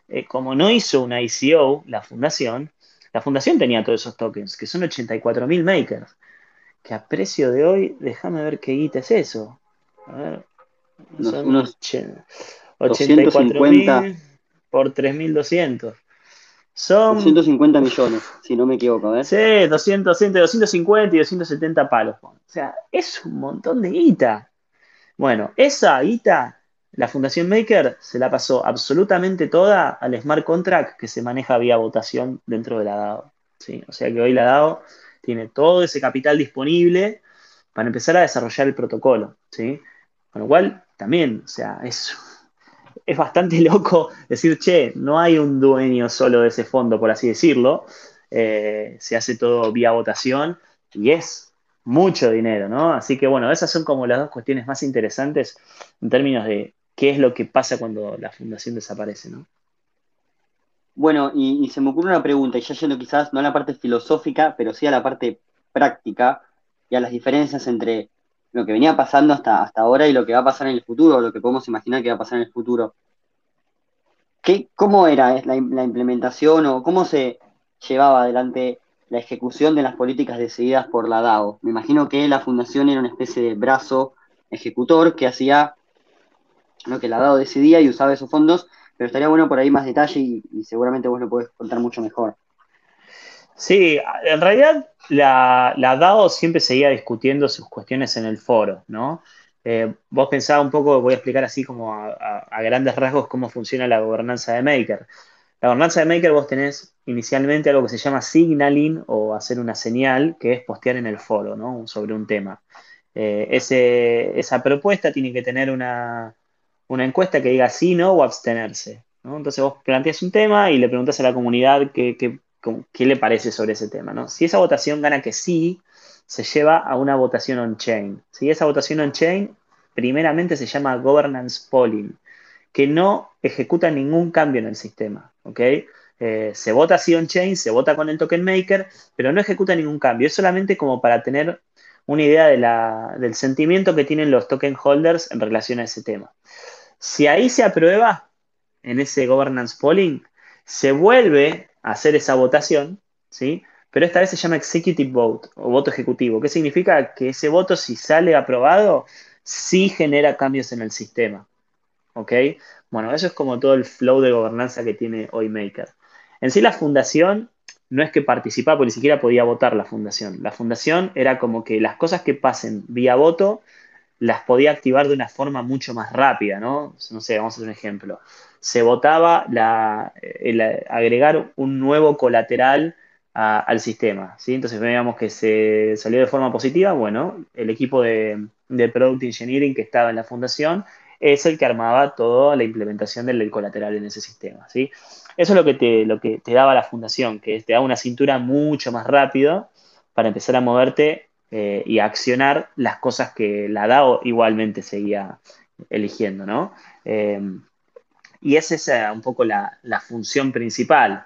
eh, como no hizo una ICO, la fundación, la fundación tenía todos esos tokens, que son 84.000 makers que a precio de hoy, déjame ver qué guita es eso. A ver, son unos 84.000 por 3.200. Son 250 millones, si no me equivoco. ¿eh? Sí, 200, 250 y 270 palos. O sea, es un montón de guita. Bueno, esa guita, la Fundación Maker se la pasó absolutamente toda al smart contract que se maneja vía votación dentro de la DAO. ¿sí? O sea que hoy la DAO tiene todo ese capital disponible para empezar a desarrollar el protocolo, ¿sí? Con lo cual, también, o sea, es, es bastante loco decir, che, no hay un dueño solo de ese fondo, por así decirlo, eh, se hace todo vía votación y es mucho dinero, ¿no? Así que bueno, esas son como las dos cuestiones más interesantes en términos de qué es lo que pasa cuando la fundación desaparece, ¿no? Bueno, y, se me ocurre una pregunta, y ya yendo quizás no a la parte filosófica, pero sí a la parte práctica y a las diferencias entre lo que venía pasando hasta, hasta ahora y lo que va a pasar en el futuro, o lo que podemos imaginar que va a pasar en el futuro. ¿Qué, ¿Cómo era la, implementación o cómo se llevaba adelante la ejecución de las políticas decididas por la DAO. Me imagino que la fundación era una especie de brazo ejecutor que hacía lo que la DAO decidía y usaba esos fondos, pero estaría bueno por ahí más detalle y, seguramente vos lo podés contar mucho mejor. Sí, en realidad la, DAO siempre seguía discutiendo sus cuestiones en el foro, ¿no? Eh, vos pensabas un poco, voy a explicar así como a, a, grandes rasgos cómo funciona la gobernanza de Maker. La gobernanza de Maker vos tenés inicialmente algo que se llama signaling o hacer una señal, que es postear en el foro, ¿no? Sobre un tema. Eh, ese, esa propuesta tiene que tener una, una, encuesta que diga sí, no o abstenerse. Entonces vos planteas un tema y le preguntas a la comunidad qué, qué, le parece sobre ese tema. Si esa votación gana que sí, se lleva a una votación on-chain. Si esa votación on-chain, primeramente se llama governance polling, que no ejecuta ningún cambio en el sistema. ¿ok? Eh, se vota así on-chain, se vota con el token maker, pero no ejecuta ningún cambio. Es solamente como para tener una idea del sentimiento que tienen los token holders en relación a ese tema. Si ahí se aprueba en ese governance polling, se vuelve a hacer esa votación, ¿sí? Pero esta vez se llama executive vote o voto ejecutivo. ¿Qué significa? Que ese voto, si sale aprobado, sí genera cambios en el sistema. ¿Ok? Bueno, eso es como todo el flow de gobernanza que tiene hoy Maker. En sí, la fundación no es que participaba, ni siquiera podía votar la fundación. La fundación era como que las cosas que pasen vía voto las podía activar de una forma mucho más rápida, ¿no? No sé, vamos a hacer un ejemplo. Se votaba la, el agregar un nuevo colateral al sistema. Entonces veíamos que se salió de forma positiva, bueno, el equipo de, Product Engineering que estaba en la fundación es el que armaba toda la implementación del colateral en ese sistema, ¿sí? Eso es lo que te, daba la fundación, que te da una cintura mucho más rápido para empezar a moverte eh, y accionar las cosas que la DAO igualmente seguía eligiendo, ¿no? Em, y esa es un poco la, función principal.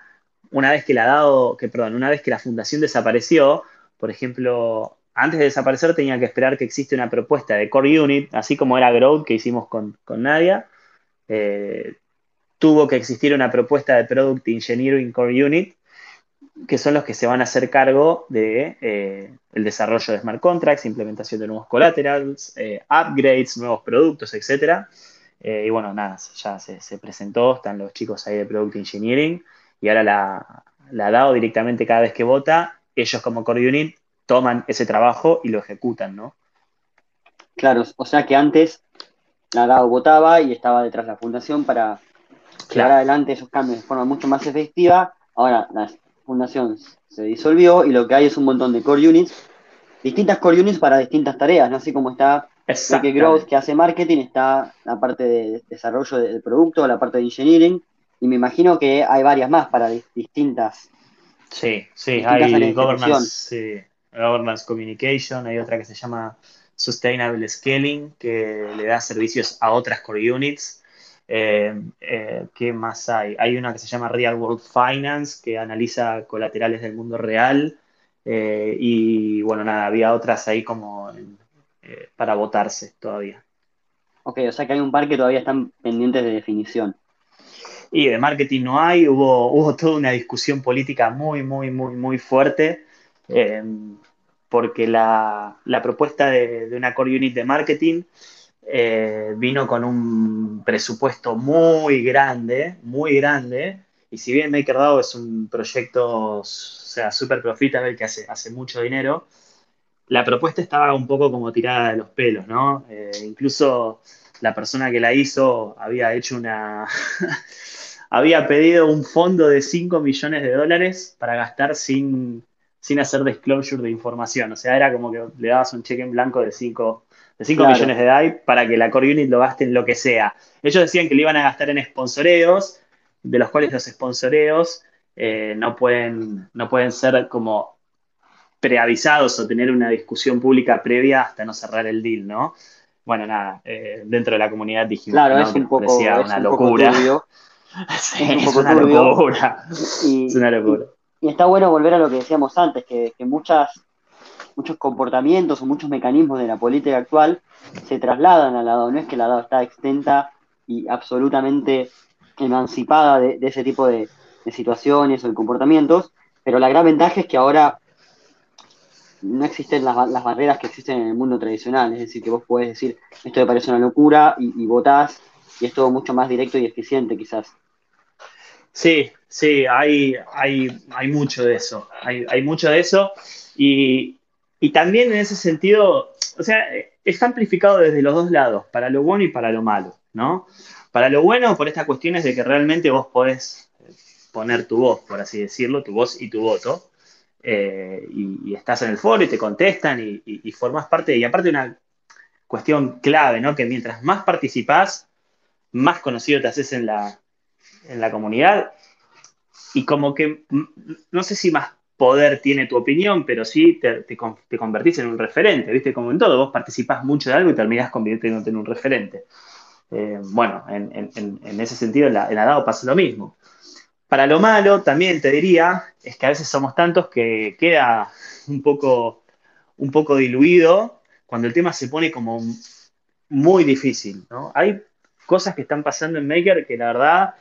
Una vez que la DAO, que una vez que la fundación desapareció, por ejemplo, antes de desaparecer tenía que esperar que existe una propuesta de Core Unit, así como era Growth que hicimos con, Nadia. Eh, tuvo que existir una propuesta de Product Engineering Core Unit, que son los que se van a hacer cargo de eh, el desarrollo de smart contracts, implementación de nuevos collaterals, eh, upgrades, nuevos productos, etc. Eh, y bueno, nada, ya se, presentó, están los chicos ahí de Product Engineering, y ahora la, la DAO directamente cada vez que vota, ellos como Core Unit toman ese trabajo y lo ejecutan, ¿no? Claro, o sea que antes la DAO votaba y estaba detrás de la fundación para llevar adelante esos cambios de forma mucho más efectiva. Ahora la fundación se disolvió y lo que hay es un montón de core units, distintas core units para distintas tareas, ¿no? Así como está que Growth que hace marketing, está la parte de desarrollo del producto, la parte de engineering, y me imagino que hay varias más para distintas. Sí, sí, hay governance, governance communication, hay otra que se llama Sustainable Scaling, que le da servicios a otras core units. Eh, eh, ¿Qué más hay? Hay una que se llama Real World Finance, que analiza colaterales del mundo real. Eh, y bueno, nada, había otras ahí como para votarse todavía. Ok, o sea que hay un par que todavía están pendientes de definición. Y de marketing no hay, hubo, hubo toda una discusión política muy, muy, muy, muy fuerte, porque la, propuesta de, de, una core unit de marketing eh, vino con un presupuesto muy grande, muy grande, y si bien MakerDAO es un proyecto, o sea, súper profitable que hace, hace mucho dinero, la propuesta estaba un poco como tirada de los pelos, ¿no? Eh, incluso la persona que la hizo había hecho una... había pedido un fondo de 5 millones de dólares para gastar sin, sin hacer disclosure de información. O sea, era como que le dabas un cheque en blanco de 5 de 5 millones de DAI para que la Core Unit lo gaste en lo que sea. Ellos decían que lo iban a gastar en sponsoreos, de los cuales los sponsoreos eh, no, pueden, no pueden ser como preavisados o tener una discusión pública previa hasta no cerrar el deal, ¿no? Bueno, nada, eh, dentro de la comunidad dijimos claro, es un poco, una locura. es, una locura. es una locura. Y, está bueno volver a lo que decíamos antes, que, que muchas muchos comportamientos o muchos mecanismos de la política actual se trasladan a la DAO. No es que la DAO está extenta y absolutamente emancipada de, ese tipo de, situaciones o de comportamientos, pero la gran ventaja es que ahora no existen las, barreras que existen en el mundo tradicional, es decir, que vos podés decir, esto me parece una locura y, votás, y es todo mucho más directo y eficiente quizás. Sí, sí, hay, hay, hay mucho de eso, hay, hay mucho de eso, y, y también en ese sentido, o sea, está amplificado desde los dos lados, para lo bueno y para lo malo, ¿no? Para lo bueno, por estas cuestiones de que realmente vos podés poner tu voz, por así decirlo, tu voz y tu voto, eh, y, estás en el foro y te contestan y, y, formas parte, y aparte una cuestión clave, ¿no? Que mientras más participás, más conocido te haces en la, en la comunidad, y como que, no sé si más poder tiene tu opinión, pero sí te, convertís en un referente, ¿viste? Como en todo, vos participás mucho de algo y terminás convirtiéndote en un referente. Eh, bueno, en, ese sentido, en la, DAO pasa lo mismo. Para lo malo, también te diría, es que a veces somos tantos que queda un poco, un poco diluido cuando el tema se pone como muy difícil. Hay cosas que están pasando en Maker que la verdad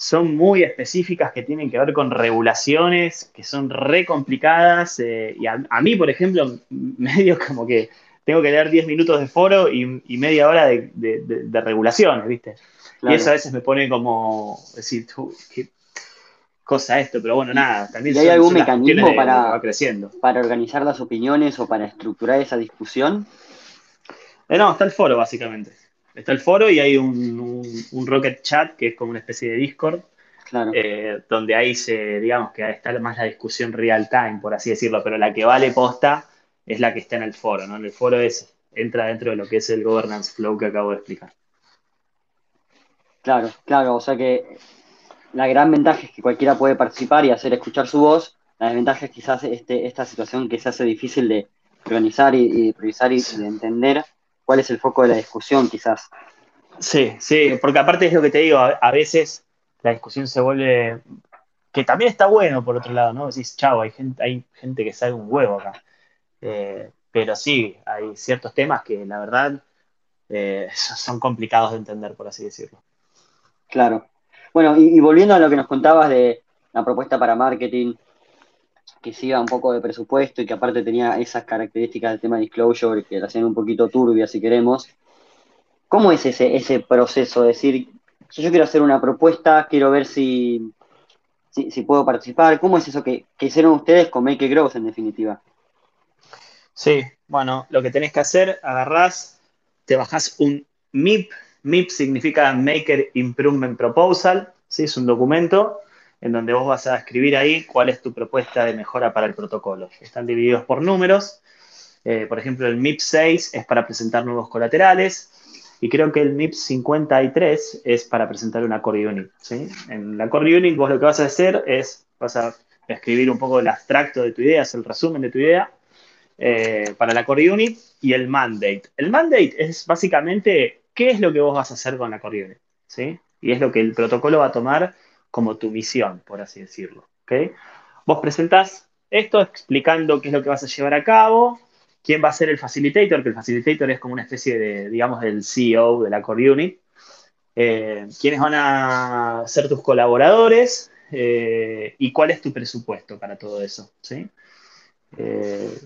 son muy específicas que tienen que ver con regulaciones que son re complicadas. Eh, y a, mí, por ejemplo, medio como que tengo que leer 10 minutos de foro y, media hora de, regulaciones, ¿viste? Y eso a veces me pone como decir, qué cosa esto, pero bueno, nada. También ¿Y hay algún mecanismo para, para organizar las opiniones o para estructurar esa discusión? Eh, no, está el foro, básicamente está el foro y hay un, Rocket Chat que es como una especie de Discord. Eh, donde ahí se, digamos que está más la discusión real time, por así decirlo, pero la que vale posta es la que está en el foro, ¿no? En el foro es, entra dentro de lo que es el governance flow que acabo de explicar. Claro, claro, o sea que la gran ventaja es que cualquiera puede participar y hacer escuchar su voz, la desventaja es quizás este, esta situación que se hace difícil de organizar y, y de priorizar y de entender cuál es el foco de la discusión, quizás. Sí, sí, porque aparte es lo que te digo, a, veces la discusión se vuelve, que también está bueno por otro lado, ¿no? Decís, chavo, hay gente, hay gente que sabe un huevo acá. Eh, pero sí, hay ciertos temas que la verdad eh, son complicados de entender, por así decirlo. Claro. Bueno, y, volviendo a lo que nos contabas de la propuesta para marketing, que siga un poco de presupuesto y que aparte tenía esas características del tema disclosure que la hacían un poquito turbia, si queremos. ¿Cómo es ese, ese proceso? Es decir, si yo quiero hacer una propuesta, quiero ver si, si, puedo participar. ¿Cómo es eso que, que, hicieron ustedes con Make It Growth en definitiva? Sí, bueno, lo que tenés que hacer, agarrás, te bajás un MIP. MIP significa Maker Improvement Proposal, ¿sí? es un documento en donde vos vas a escribir ahí cuál es tu propuesta de mejora para el protocolo. Están divididos por números. Eh, por ejemplo, el MIP 6 es para presentar nuevos colaterales y creo que el MIP 53 es para presentar una core unit. En la core unit vos lo que vas a hacer es, vas a escribir un poco el abstracto de tu idea, es el resumen de tu idea eh, para la core unit y el mandate. El mandate es básicamente qué es lo que vos vas a hacer con la core unit. ¿sí? Y es lo que el protocolo va a tomar como tu misión, por así decirlo. ¿okay? Vos presentás esto explicando qué es lo que vas a llevar a cabo, quién va a ser el facilitator, que el facilitator es como una especie de, digamos, del CEO de la core unit, eh, quiénes van a ser tus colaboradores eh, y cuál es tu presupuesto para todo eso. ¿sí? Eh,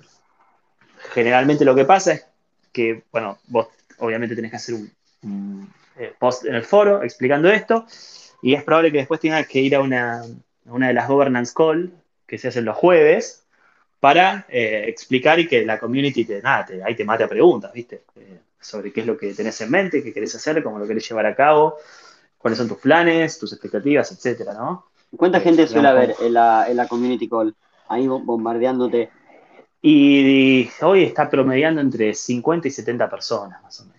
generalmente lo que pasa es que, bueno, vos obviamente tenés que hacer un post en el foro explicando esto y es probable que después tengas que ir a una, de las governance call que se hacen los jueves para eh, explicar y que la community te, nada, ahí te mate a preguntas, ¿viste? Eh, sobre qué es lo que tenés en mente, qué querés hacer, cómo lo querés llevar a cabo, cuáles son tus planes, tus expectativas, etcétera, ¿no? ¿Cuánta eh, gente suele haber en la, en la community call? Ahí bombardeándote. Y, y, hoy está promediando entre 50 y 70 personas, más o menos.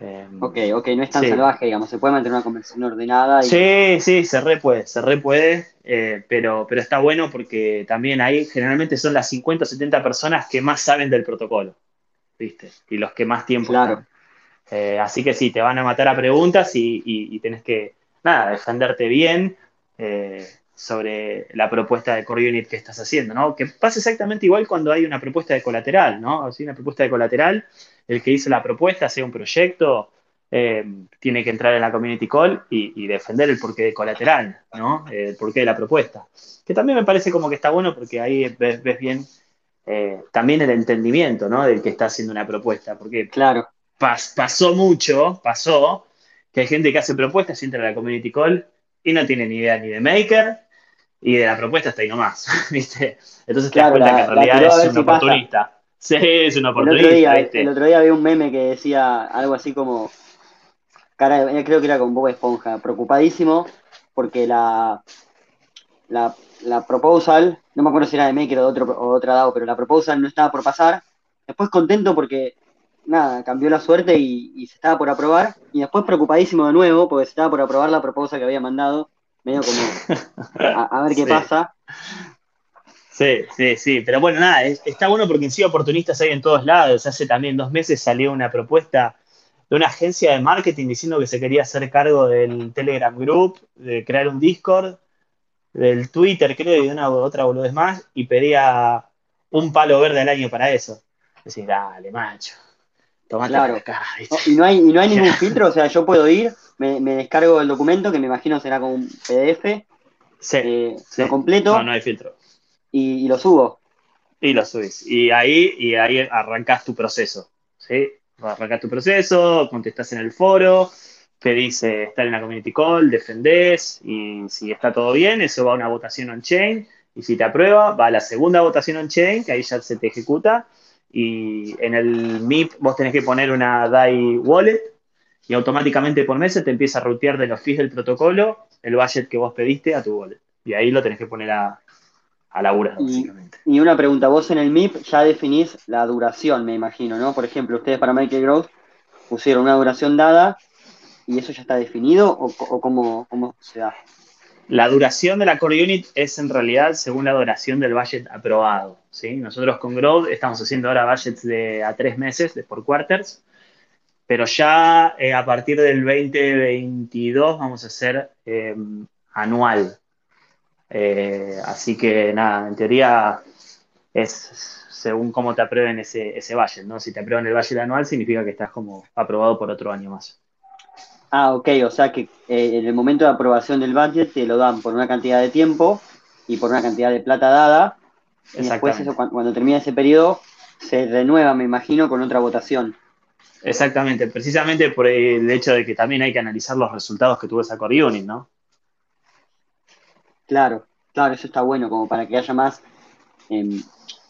Em, ok, ok, no es tan salvaje, digamos, se puede mantener una conversación ordenada. Sí, sí, se re puede, se re puede, eh, pero, pero está bueno porque también ahí generalmente son las 50 o 70 personas que más saben del protocolo, ¿viste? Y los que más tiempo claro. Eh, así que sí, te van a matar a preguntas y, y, tenés que, nada, defenderte bien eh, sobre la propuesta de core unit que estás haciendo, ¿no? Que pasa exactamente igual cuando hay una propuesta de colateral, ¿no? Si una propuesta de colateral el que hizo la propuesta, sea un proyecto, eh, tiene que entrar en la community call y, defender el porqué de colateral, ¿no? El porqué de la propuesta. Que también me parece como que está bueno porque ahí ves, bien eh, también el entendimiento, ¿no? Del que está haciendo una propuesta. Porque claro. pasó mucho, pasó, que hay gente que hace propuestas y entra en la community call y no tiene ni idea ni de maker y de la propuesta está ahí nomás, ¿viste? Entonces te das cuenta que en realidad es un oportunista. Sí, es un oportunista. El otro, día, vi un meme que decía algo así como, cara, eh, creo que era con Bob Esponja, preocupadísimo porque la, la, la, proposal, no me acuerdo si era de Maker o de otro o otra DAO, pero la proposal no estaba por pasar. Después contento porque, nada, cambió la suerte y, se estaba por aprobar. Y después preocupadísimo de nuevo porque se estaba por aprobar la proposal que había mandado. Medio como a, ver qué pasa. Sí, sí, sí, pero bueno, nada, está bueno porque en sí oportunistas hay en todos lados. Hace también dos meses salió una propuesta de una agencia de marketing diciendo que se quería hacer cargo del Telegram Group, de crear un Discord, del Twitter, creo, y de una otra boludez más, y pedía un palo verde al año para eso. Decís, dale, macho. Tomate claro. acá, y, no hay, y no hay ningún filtro, o sea, yo puedo ir, me, descargo el documento, que me imagino será como un PDF. Sí, eh, Lo completo. No, no hay filtro y, lo subo. Y lo subís. Y ahí, y ahí arrancás tu proceso. ¿sí? Arrancás tu proceso, contestás en el foro, pedís eh, estar en la community call, defendés, y si está todo bien, eso va a una votación on-chain. Y si te aprueba, va a la segunda votación on-chain, que ahí ya se te ejecuta. Y en el MIP vos tenés que poner una DAI wallet y automáticamente por mes te empieza a rutear de los fees del protocolo el budget que vos pediste a tu wallet. Y ahí lo tenés que poner a, a laburar, básicamente. Y una pregunta, vos en el MIP ya definís la duración, me imagino, ¿no? Por ejemplo, ustedes para Michael Growth pusieron una duración dada y eso ya está definido o, cómo, se da? La duración de la core unit es en realidad según la duración del budget aprobado. ¿sí? Nosotros con Growth estamos haciendo ahora budgets de a tres meses, de por quarters, pero ya eh, a partir del 2022 vamos a hacer eh, anual. Eh, así que nada, en teoría es según cómo te aprueben ese, ese budget, ¿no? Si te aprueban el budget anual significa que estás como aprobado por otro año más. Ah, ok, o sea que eh, en el momento de aprobación del budget te lo dan por una cantidad de tiempo y por una cantidad de plata dada. Y después eso, cuando, termina ese periodo, se renueva, me imagino, con otra votación. Exactamente, precisamente por el hecho de que también hay que analizar los resultados que tuvo esa core unit, ¿no? Claro, claro, eso está bueno, como para que haya más, em,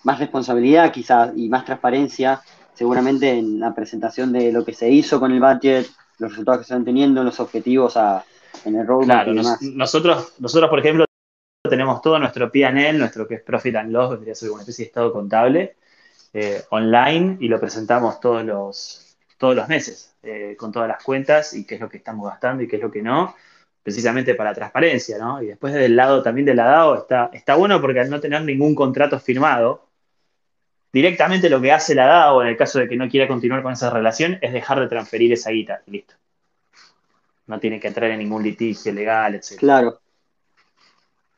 más responsabilidad quizás y más transparencia, seguramente en la presentación de lo que se hizo con el budget, los resultados que se están teniendo, los objetivos en el roadmap claro, nosotros, nosotros, por ejemplo, tenemos todo nuestro PNL, nuestro que es Profit and Loss, vendría a ser una especie de estado contable, eh, online y lo presentamos todos los, todos los meses, eh, con todas las cuentas y qué es lo que estamos gastando y qué es lo que no precisamente para transparencia, ¿no? Y después del lado también de la DAO está, está bueno porque al no tener ningún contrato firmado, directamente lo que hace la DAO en el caso de que no quiera continuar con esa relación es dejar de transferir esa guita, listo. No tiene que entrar en ningún litigio legal, etc. Claro.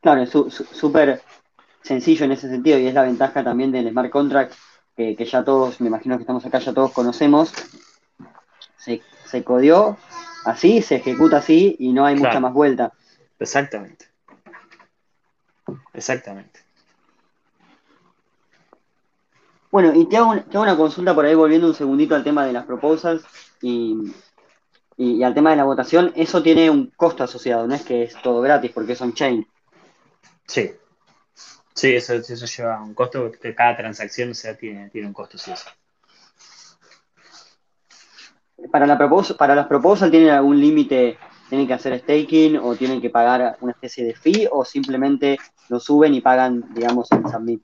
Claro, es súper sencillo en ese sentido y es la ventaja también del smart contract que, ya todos, me imagino que estamos acá, ya todos conocemos. Se, se codió, así, se ejecuta así y no hay mucha más vuelta. Exactamente. Exactamente. Bueno, y te hago, una consulta por ahí, volviendo un segundito al tema de las proposals y, al tema de la votación. Eso tiene un costo asociado, no es que es todo gratis porque es on-chain. Sí. Sí, eso, eso lleva un costo, que cada transacción sea, tiene, tiene un costo, sí. Eso para, la para las proposals tienen algún límite, tienen que hacer staking o tienen que pagar una especie de fee o simplemente lo suben y pagan, digamos, en submit.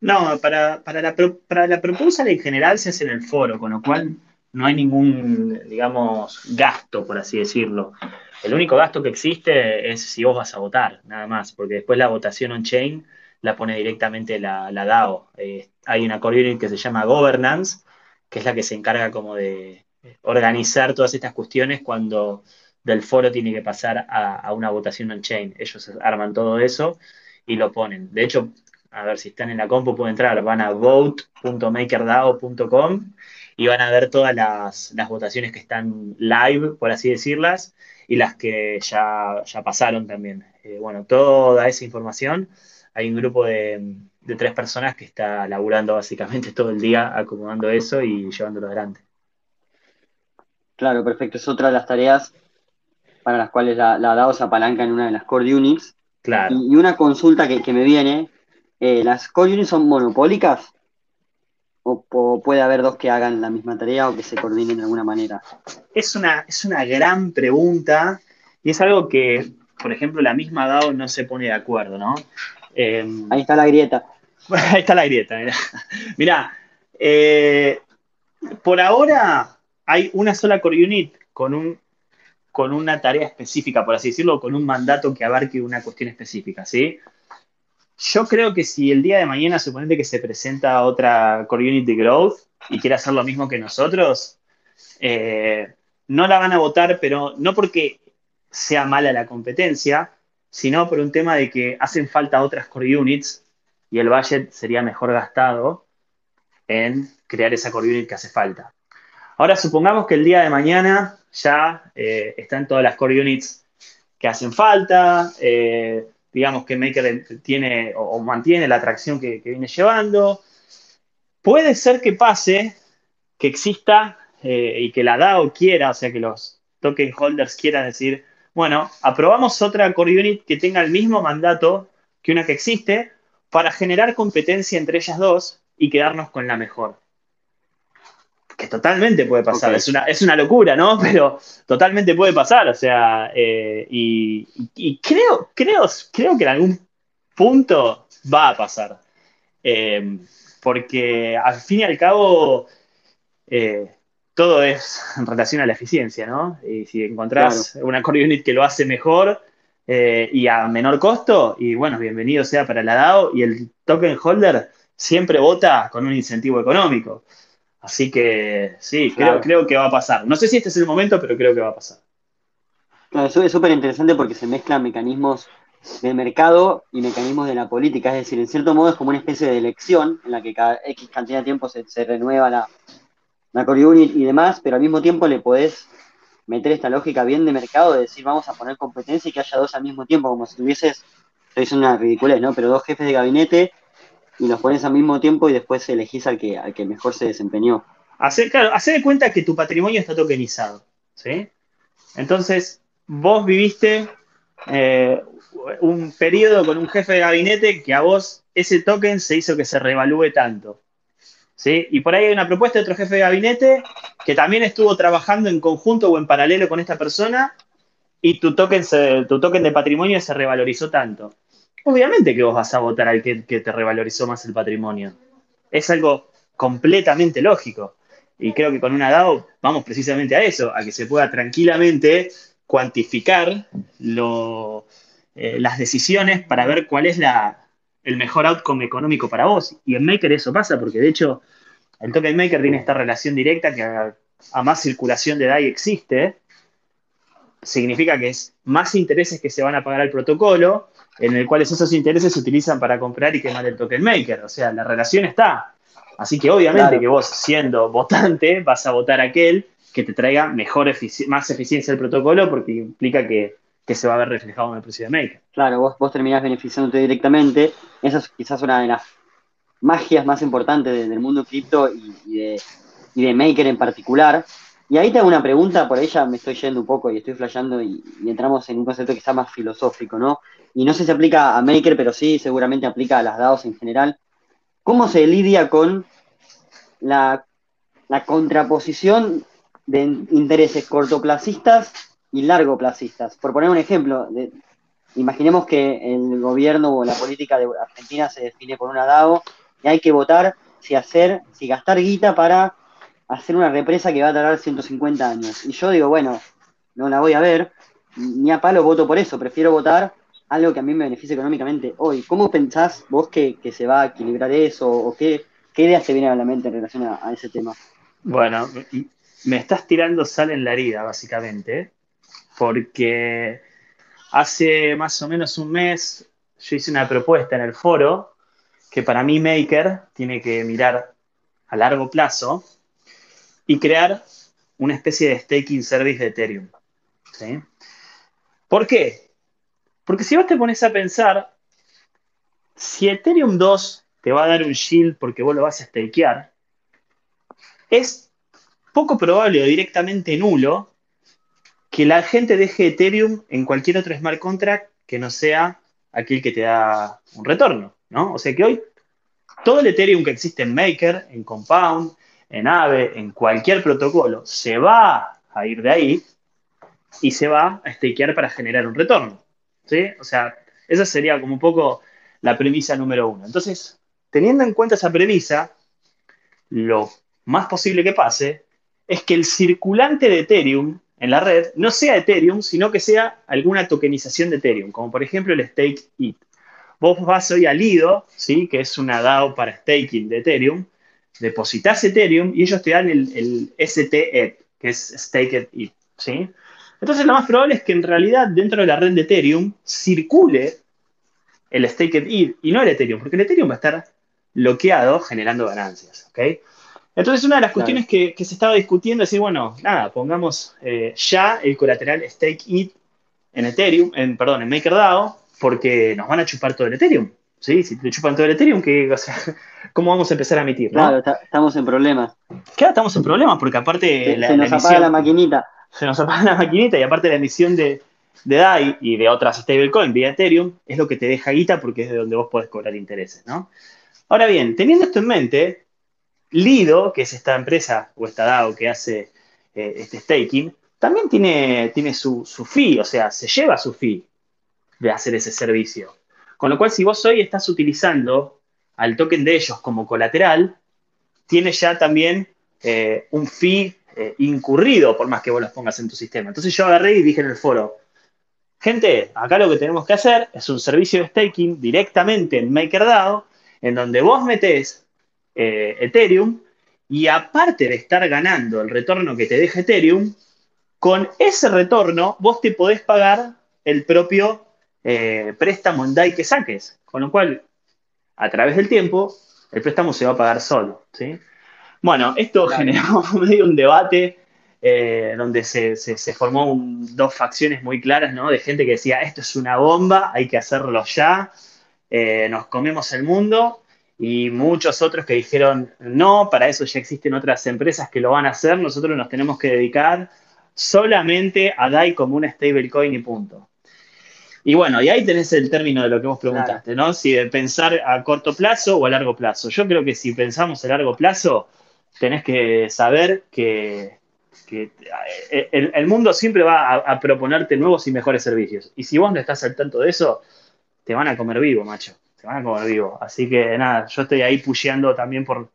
No, para, para, la, para la en general se hace en el foro, con lo cual no hay ningún, digamos, gasto, por así decirlo. El único gasto que existe es si vos vas a votar, nada más, porque después la votación on-chain la pone directamente la, la DAO. Eh, hay una core que se llama Governance, que es la que se encarga como de, organizar todas estas cuestiones cuando del foro tiene que pasar a, una votación on-chain. Ellos arman todo eso y lo ponen. De hecho, a ver si están en la compu pueden entrar, van a vote.makerdao.com y van a ver todas las, votaciones que están live, por así decirlas, y las que ya, ya pasaron también. Eh, bueno, toda esa información, hay un grupo de, de tres personas que está laburando básicamente todo el día acomodando eso y llevándolo adelante. Claro, perfecto. Es otra de las tareas para las cuales la, la DAO se apalanca en una de las core units. Claro. Y, una consulta que, me viene, eh, ¿las core units son monopólicas? O, puede haber dos que hagan la misma tarea o que se coordinen de alguna manera? Es una, es una gran pregunta y es algo que, por ejemplo, la misma DAO no se pone de acuerdo, ¿no? Em, Ahí está la grieta. Ahí está la grieta, mira. Mirá, eh, por ahora hay una sola core unit con, un, con una tarea específica, por así decirlo, con un mandato que abarque una cuestión específica, ¿sí? Yo creo que si el día de mañana suponete que se presenta otra core unit de growth y quiere hacer lo mismo que nosotros, eh, no la van a votar, pero no porque sea mala la competencia, sino por un tema de que hacen falta otras core units y el budget sería mejor gastado en crear esa core unit que hace falta. Ahora supongamos que el día de mañana ya eh, están todas las core units que hacen falta, eh, digamos que Maker tiene o, mantiene la atracción que, viene llevando. Puede ser que pase que exista eh, y que la DAO quiera, o sea, que los token holders quieran decir, bueno, aprobamos otra core unit que tenga el mismo mandato que una que existe, para generar competencia entre ellas dos y quedarnos con la mejor. Que totalmente puede pasar, es, una, es una locura, ¿no? Pero totalmente puede pasar, o sea, eh, y, creo, creo, creo que en algún punto va a pasar. Eh, porque al fin y al cabo, eh, todo es en relación a la eficiencia, ¿no? Y si encontrás una core unit que lo hace mejor, eh, y a menor costo, y bueno, bienvenido sea para la DAO, y el token holder siempre vota con un incentivo económico. Así que sí, creo, creo que va a pasar. No sé si este es el momento, pero creo que va a pasar. Claro, es súper interesante porque se mezclan mecanismos del mercado y mecanismos de la política. Es decir, en cierto modo es como una especie de elección en la que cada X cantidad de tiempo se, renueva la, la unit y demás, pero al mismo tiempo le podés meter esta lógica bien de mercado de decir vamos a poner competencia y que haya dos al mismo tiempo, como si tuvieses, es una ridiculez, ¿no? Pero dos jefes de gabinete y los pones al mismo tiempo y después elegís al que, al que mejor se desempeñó. Hacer, claro, hacer de cuenta que tu patrimonio está tokenizado, ¿sí? Entonces, vos viviste eh, un periodo con un jefe de gabinete que a vos ese token se hizo que se revalúe tanto. Y por ahí hay una propuesta de otro jefe de gabinete que también estuvo trabajando en conjunto o en paralelo con esta persona y tu token, tu token de patrimonio se revalorizó tanto. Obviamente que vos vas a votar al que, te revalorizó más el patrimonio. Es algo completamente lógico. Y creo que con una DAO vamos precisamente a eso, a que se pueda tranquilamente cuantificar eh, las decisiones para ver cuál es el mejor outcome económico para vos. Y en Maker eso pasa, porque de hecho el token maker tiene esta relación directa que a, más circulación de DAI existe, significa que es más intereses que se van a pagar al protocolo, en el cual esos intereses se utilizan para comprar y quemar el token maker. O sea, la relación está. Así que obviamente que vos, siendo votante, vas a votar aquel que te traiga mejor más eficiencia del protocolo porque implica que, se va a ver reflejado en el precio de Maker. Claro, vos, vos terminás beneficiándote directamente. Esa es quizás una de las magias más importantes del mundo cripto y, de, Maker en particular. Y ahí te hago una pregunta, por ella me estoy yendo un poco y estoy flasheando y, entramos en un concepto que está más filosófico, ¿no? Y no sé si aplica a Maker, pero sí seguramente aplica a las DAOs en general. ¿Cómo se lidia con la, contraposición de intereses cortoplacistas y largoplacistas? Por poner un ejemplo, imaginemos que el gobierno o la política de Argentina se define por una DAO y hay que votar si hacer, si gastar guita para hacer una represa que va a tardar 150 años. Y yo digo, bueno, no la voy a ver, ni a palo voto por eso, prefiero votar algo que a mí me beneficie económicamente hoy. ¿Cómo pensás vos que, se va a equilibrar eso o qué, qué ideas te vienen a la mente en relación a, ese tema? Bueno, me estás tirando sal en la herida, básicamente, porque hace más o menos un mes yo hice una propuesta en el foro que para mí Maker tiene que mirar a largo plazo y crear una especie de staking service de Ethereum. ¿Por qué? Porque si vos te pones a pensar, si Ethereum 2 te va a dar un shield porque vos lo vas a stakear, es poco probable o directamente nulo que la gente deje Ethereum en cualquier otro smart contract que no sea aquel que te da un retorno, ¿no? O sea que hoy todo el Ethereum que existe en Maker, en Compound, en Aave, en cualquier protocolo, se va a ir de ahí y se va a stakear para generar un retorno. ¿sí? O sea, esa sería como un poco la premisa número uno. Entonces, teniendo en cuenta esa premisa, lo más posible que pase es que el circulante de Ethereum en la red no sea Ethereum, sino que sea alguna tokenización de Ethereum, como por ejemplo el Stake It. Vos vas hoy al Lido, ¿sí? que es una DAO para staking de Ethereum, depositas Ethereum y ellos te dan el, el STET, que es Staked It, ¿sí? Entonces lo más probable es que en realidad dentro de la red de Ethereum circule el Staked It y no el Ethereum, porque el Ethereum va a estar bloqueado generando ganancias, ¿ok? Entonces una de las cuestiones que, se estaba discutiendo es decir, bueno, nada, pongamos eh, ya el colateral Stake It en Ethereum, en, perdón, en MakerDAO, porque nos van a chupar todo el Ethereum. ¿Sí? Si te chupan todo el Ethereum, ¿cómo vamos a empezar a emitir? Claro, estamos en problemas. Claro, estamos en problemas porque aparte... Se, nos apaga la maquinita. Se nos apaga la maquinita y aparte la emisión de, de DAI y de otras stablecoins vía Ethereum es lo que te deja guita porque es de donde vos podés cobrar intereses, ¿no? Ahora bien, teniendo esto en mente, Lido, que es esta empresa o esta DAO que hace eh, este staking, también tiene, tiene su, su fee, o sea, se lleva su fee de hacer ese servicio. Con lo cual, si vos hoy estás utilizando al token de ellos como colateral, tienes ya también eh, un fee eh, incurrido por más que vos los pongas en tu sistema. Entonces yo agarré y dije en el foro, gente, acá lo que tenemos que hacer es un servicio de staking directamente en MakerDAO, en donde vos metés eh, Ethereum y aparte de estar ganando el retorno que te deja Ethereum, con ese retorno vos te podés pagar el propio eh, préstamo en DAI que saques. Con lo cual, a través del tiempo, el préstamo se va a pagar solo. ¿sí? Bueno, esto generó medio un debate eh, donde se, formó dos facciones muy claras, ¿no? De gente que decía, esto es una bomba, hay que hacerlo ya, eh, nos comemos el mundo. Y muchos otros que dijeron, no, para eso ya existen otras empresas que lo van a hacer, nosotros nos tenemos que dedicar solamente a DAI como una stablecoin y punto. Y bueno, y ahí tenés el término de lo que vos preguntaste, ¿no? Si de pensar a corto plazo o a largo plazo. Yo creo que si pensamos a largo plazo, tenés que saber que, eh, el, mundo siempre va a, proponerte nuevos y mejores servicios. Y si vos no estás al tanto de eso, te van a comer vivo, macho. Te van a comer vivo. Así que nada, yo estoy ahí pusheando también por,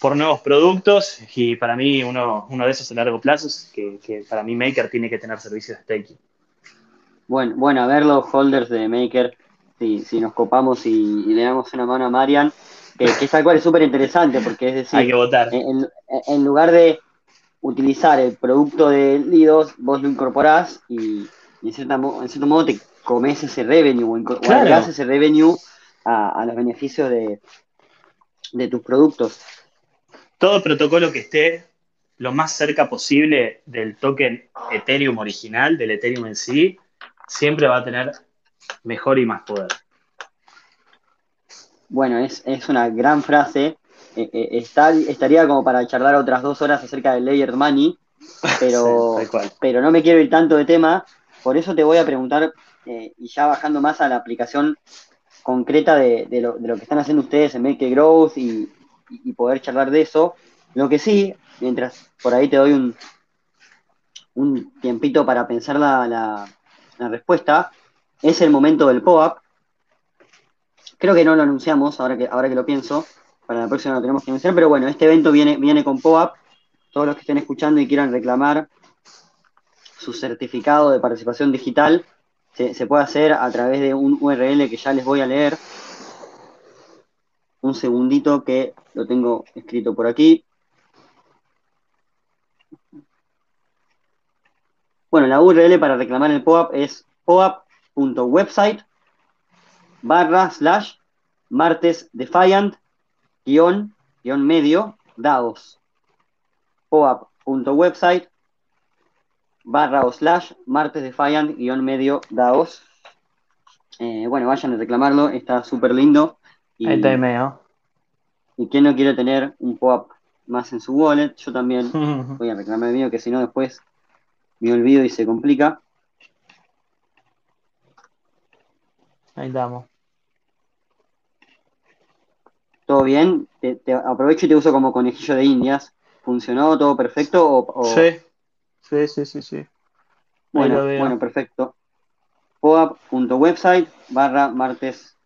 por nuevos productos y para mí uno, uno de esos a largo plazo es que, que para mí Maker tiene que tener servicios de staking. Bueno, bueno, a ver los holders de Maker, si, si nos copamos y, le damos una mano a Marian, que, que es algo es súper interesante, porque es decir, Hay que votar. En, lugar de utilizar el producto de Lidos, vos lo incorporás y, en, cierta, en, cierto modo te comes ese revenue o, claro. ese revenue a, los beneficios de, de tus productos. Todo protocolo que esté lo más cerca posible del token Ethereum original, del Ethereum en sí, siempre va a tener mejor y más poder. Bueno, es, una gran frase. Eh, eh, está, estaría como para charlar otras dos horas acerca del Layered Money, pero, pero no me quiero ir tanto de tema. Por eso te voy a preguntar, eh, y ya bajando más a la aplicación concreta de, lo, que están haciendo ustedes en Make Growth y, poder charlar de eso. Lo que sí, mientras por ahí te doy un, un tiempito para pensar la, la respuesta, es el momento del POAP. Creo que no lo anunciamos, ahora que, ahora que lo pienso, para la próxima lo tenemos que anunciar, pero bueno, este evento viene, viene con POAP. Todos los que estén escuchando y quieran reclamar su certificado de participación digital, se, puede hacer a través de un URL que ya les voy a leer. Un segundito que lo tengo escrito por aquí. Bueno, la URL para reclamar el POAP es poap.website barra slash martes defiant, guion, guion medio, DAOs. POAP.website barra o slash martes defiant, guion medio, DAOs. Eh, bueno, vayan a reclamarlo, está súper lindo. Y, Ahí está medio. Y quién no quiere tener un POAP más en su wallet, yo también voy a reclamar el mío, que si no después me olvido y se complica. Ahí estamos. ¿Todo bien? Te, aprovecho y te uso como conejillo de indias. ¿Funcionó todo perfecto? Sí. sí, sí, sí, sí. Bueno, bueno, perfecto. Poap.website barra martes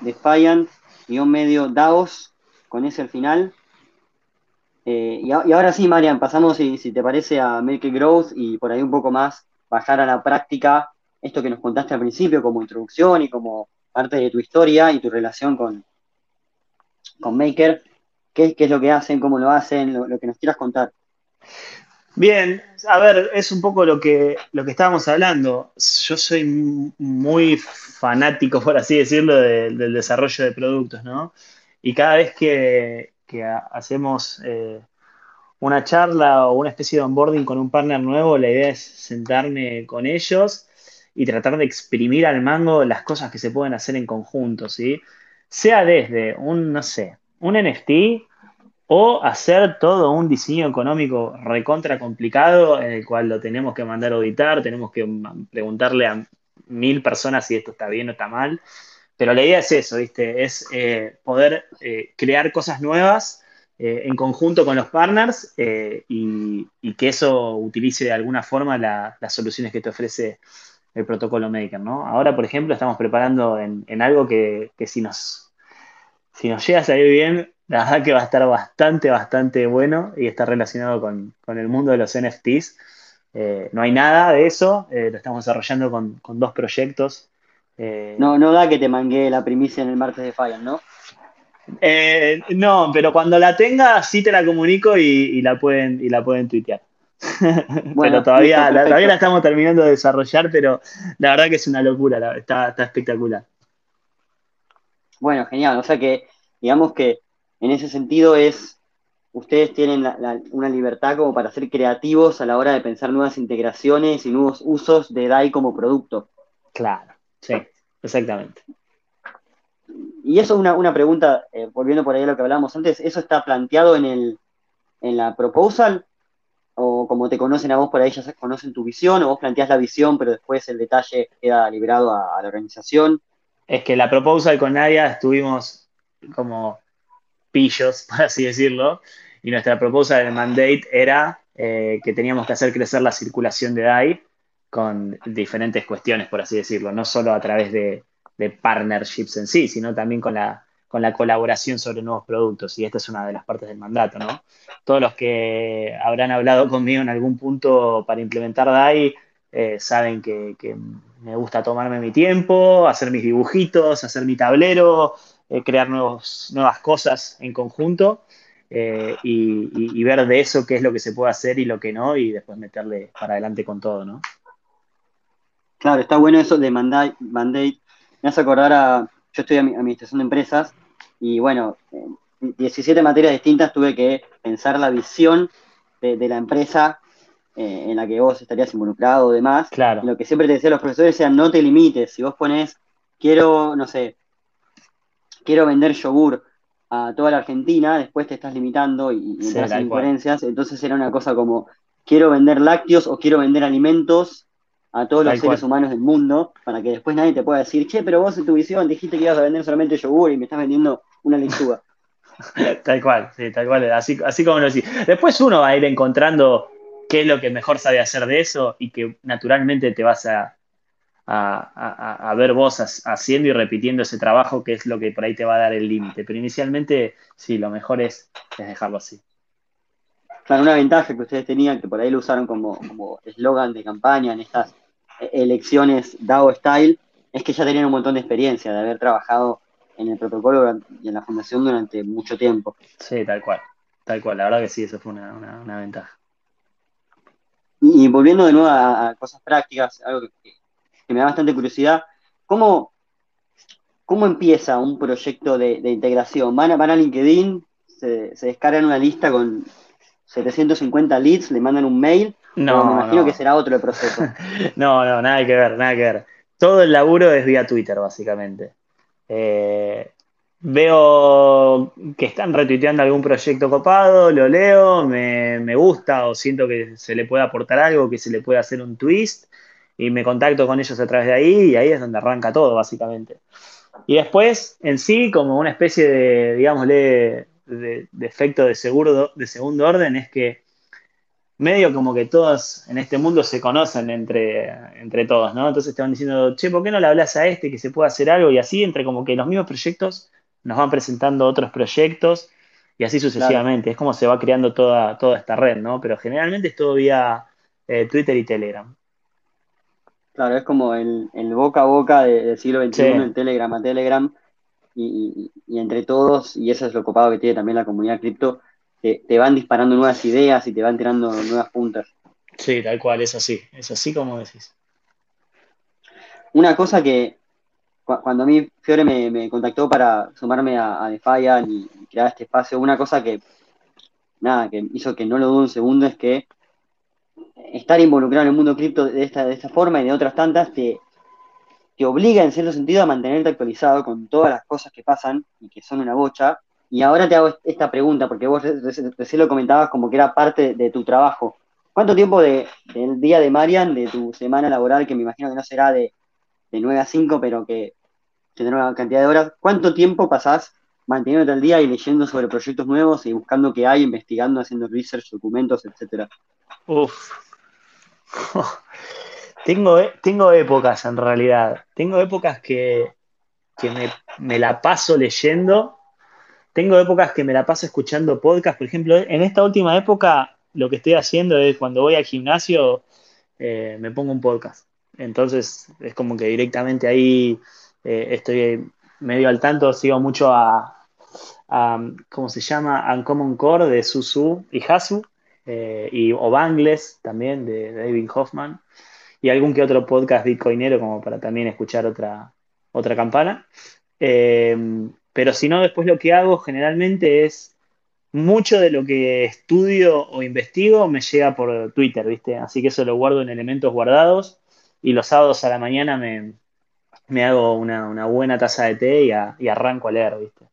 defiant guion medio DAOS con ese al final. Eh, y, ahora sí, Marian, pasamos, si, te parece, a Make Growth y por ahí un poco más bajar a la práctica esto que nos contaste al principio como introducción y como parte de tu historia y tu relación con, con Maker. ¿Qué, es lo que hacen? ¿Cómo lo hacen? Lo, que nos quieras contar. Bien, a ver, es un poco lo que, lo que estábamos hablando. Yo soy muy fanático, por así decirlo, del desarrollo de productos, ¿no? Y cada vez que, hacemos eh, una charla o una especie de onboarding con un partner nuevo, la idea es sentarme con ellos y tratar de exprimir al mango las cosas que se pueden hacer en conjunto, ¿sí? Sea desde un, no sé, un NFT o hacer todo un diseño económico recontra complicado en el cual lo tenemos que mandar a auditar, tenemos que preguntarle a mil personas si esto está bien o está mal. Pero la idea es eso, ¿viste? Es eh, poder eh, crear cosas nuevas eh, en conjunto con los partners y, que eso utilice de alguna forma las soluciones que te ofrece el protocolo Maker, ¿no? Ahora, por ejemplo, estamos preparando en, algo que, si, nos, si nos llega a salir bien, la verdad que va a estar bastante, bastante bueno y está relacionado con, el mundo de los NFTs. No hay nada de eso, lo estamos desarrollando con, dos proyectos. Eh, no, no da que te mangué la primicia en el martes de Fire, ¿no? no, pero cuando la tenga sí te la comunico y, la, pueden, y la pueden tuitear. Bueno, todavía, la, todavía la estamos terminando de desarrollar, pero la verdad que es una locura, está, espectacular. Bueno, genial. O sea que, digamos que en ese sentido es, ustedes tienen una libertad como para ser creativos a la hora de pensar nuevas integraciones y nuevos usos de DAI como producto. Claro, sí, exactamente. Y eso es una, pregunta, eh, volviendo por ahí a lo que hablábamos antes, ¿eso está planteado en, el, en la proposal o como te conocen a vos por ahí, ya conocen tu visión, o vos planteás la visión, pero después el detalle queda liberado a, la organización. Es que la proposal con Nadia estuvimos como pillos, por así decirlo, y nuestra propuesta del mandate era eh, que teníamos que hacer crecer la circulación de DAI con diferentes cuestiones, por así decirlo, no solo a través de partnerships en sí, sino también con la colaboración sobre nuevos productos, y esta es una de las partes del mandato, ¿no? Todos los que habrán hablado conmigo en algún punto para implementar DAI eh, saben que, me gusta tomarme mi tiempo, hacer mis dibujitos, hacer mi tablero, eh, crear nuevos, nuevas cosas en conjunto eh, y, ver de eso qué es lo que se puede hacer y lo que no, y después meterle para adelante con todo, ¿no? Claro, está bueno eso de mandate. Me hace acordar a. Yo estoy a administración de empresas y bueno, en 17 materias distintas tuve que pensar la visión de, la empresa eh, en la que vos estarías involucrado o demás. Claro. lo que siempre te decía los profesores sea no te limites. Si vos pones, quiero, no sé, quiero vender yogur a toda la Argentina, después te estás limitando y, y entras en incoherencias. Entonces era una cosa como, quiero vender lácteos o quiero vender alimentos a todos los seres humanos del mundo, para que después nadie te pueda decir, che, pero vos en tu visión dijiste que ibas a vender solamente yogur y me estás vendiendo una lechuga. tal cual, sí, tal cual, así, así como lo decís. Después uno va a ir encontrando qué es lo que mejor sabe hacer de eso y que naturalmente te vas a, a, ver vos haciendo y repitiendo ese trabajo que es lo que por ahí te va a dar el límite. Pero inicialmente, sí, lo mejor es, dejarlo así. Claro, una ventaja que ustedes tenían, que por ahí lo usaron como eslogan de campaña en estas elecciones DAO Style, es que ya tenían un montón de experiencia de haber trabajado en el protocolo y en la fundación durante mucho tiempo. Sí, tal cual, tal cual, la verdad que sí, eso fue una, ventaja. Y, volviendo de nuevo a, cosas prácticas, algo que, me da bastante curiosidad, ¿cómo, ¿cómo empieza un proyecto de, integración? ¿Van a, van a LinkedIn, se, se descargan una lista con 750 leads, le mandan un mail? No, me imagino que será otro el proceso. no, no, nada que ver, nada que ver. Todo el laburo es vía Twitter, básicamente. Eh, veo que están retuiteando algún proyecto copado, lo leo, me, gusta o siento que se le puede aportar algo, que se le puede hacer un twist y me contacto con ellos a través de ahí y ahí es donde arranca todo, básicamente. Y después, en sí, como una especie de, digámosle, de, de efecto de, seguro, de segundo orden, es que medio como que todos en este mundo se conocen entre, entre todos, ¿no? Entonces te van diciendo, che, ¿por qué no le hablas a este que se pueda hacer algo? Y así, entre como que los mismos proyectos nos van presentando otros proyectos y así sucesivamente. Es como se va creando toda, toda esta red, ¿no? Pero generalmente es todo vía eh, Twitter y Telegram. Claro, es como el, boca a boca del siglo XXI, en Telegram a Telegram, y, y, entre todos, y eso es lo copado que tiene también la comunidad cripto, te, van disparando nuevas ideas y te van tirando nuevas puntas. Sí, tal cual, es así, es así como decís. Una cosa que cuando a mí Fiore me, contactó para sumarme a, a Defiant y, crear este espacio, una cosa que, nada, que hizo que no lo dude un segundo es que estar involucrado en el mundo cripto de esta, de esta forma y de otras tantas te, te obliga en cierto sentido a mantenerte actualizado con todas las cosas que pasan y que son una bocha, y ahora te hago esta pregunta, porque vos recién lo comentabas como que era parte de tu trabajo. ¿Cuánto tiempo del día de Marian, de tu semana laboral, que me imagino que no será de, de 9 a 5, pero que tendrá una cantidad de horas, cuánto tiempo pasás manteniéndote al día y leyendo sobre proyectos nuevos y buscando qué hay, investigando, haciendo research, documentos, etcétera? Uf. tengo, tengo épocas en realidad. Tengo épocas que, que me, me la paso leyendo tengo épocas que me la paso escuchando podcast, por ejemplo, en esta última época lo que estoy haciendo es cuando voy al gimnasio eh, me pongo un podcast. Entonces es como que directamente ahí eh, estoy medio al tanto, sigo mucho a, ¿cómo se llama? Uncommon Core de Susu y Hasu, eh, y o Bangles también de David Hoffman, y algún que otro podcast bitcoinero como para también escuchar otra, otra campana. Pero si no, después lo que hago generalmente es mucho de lo que estudio o investigo me llega por Twitter, ¿viste? Así que eso lo guardo en elementos guardados y los sábados a la mañana me, hago una, buena taza de té y, arranco a leer, ¿viste?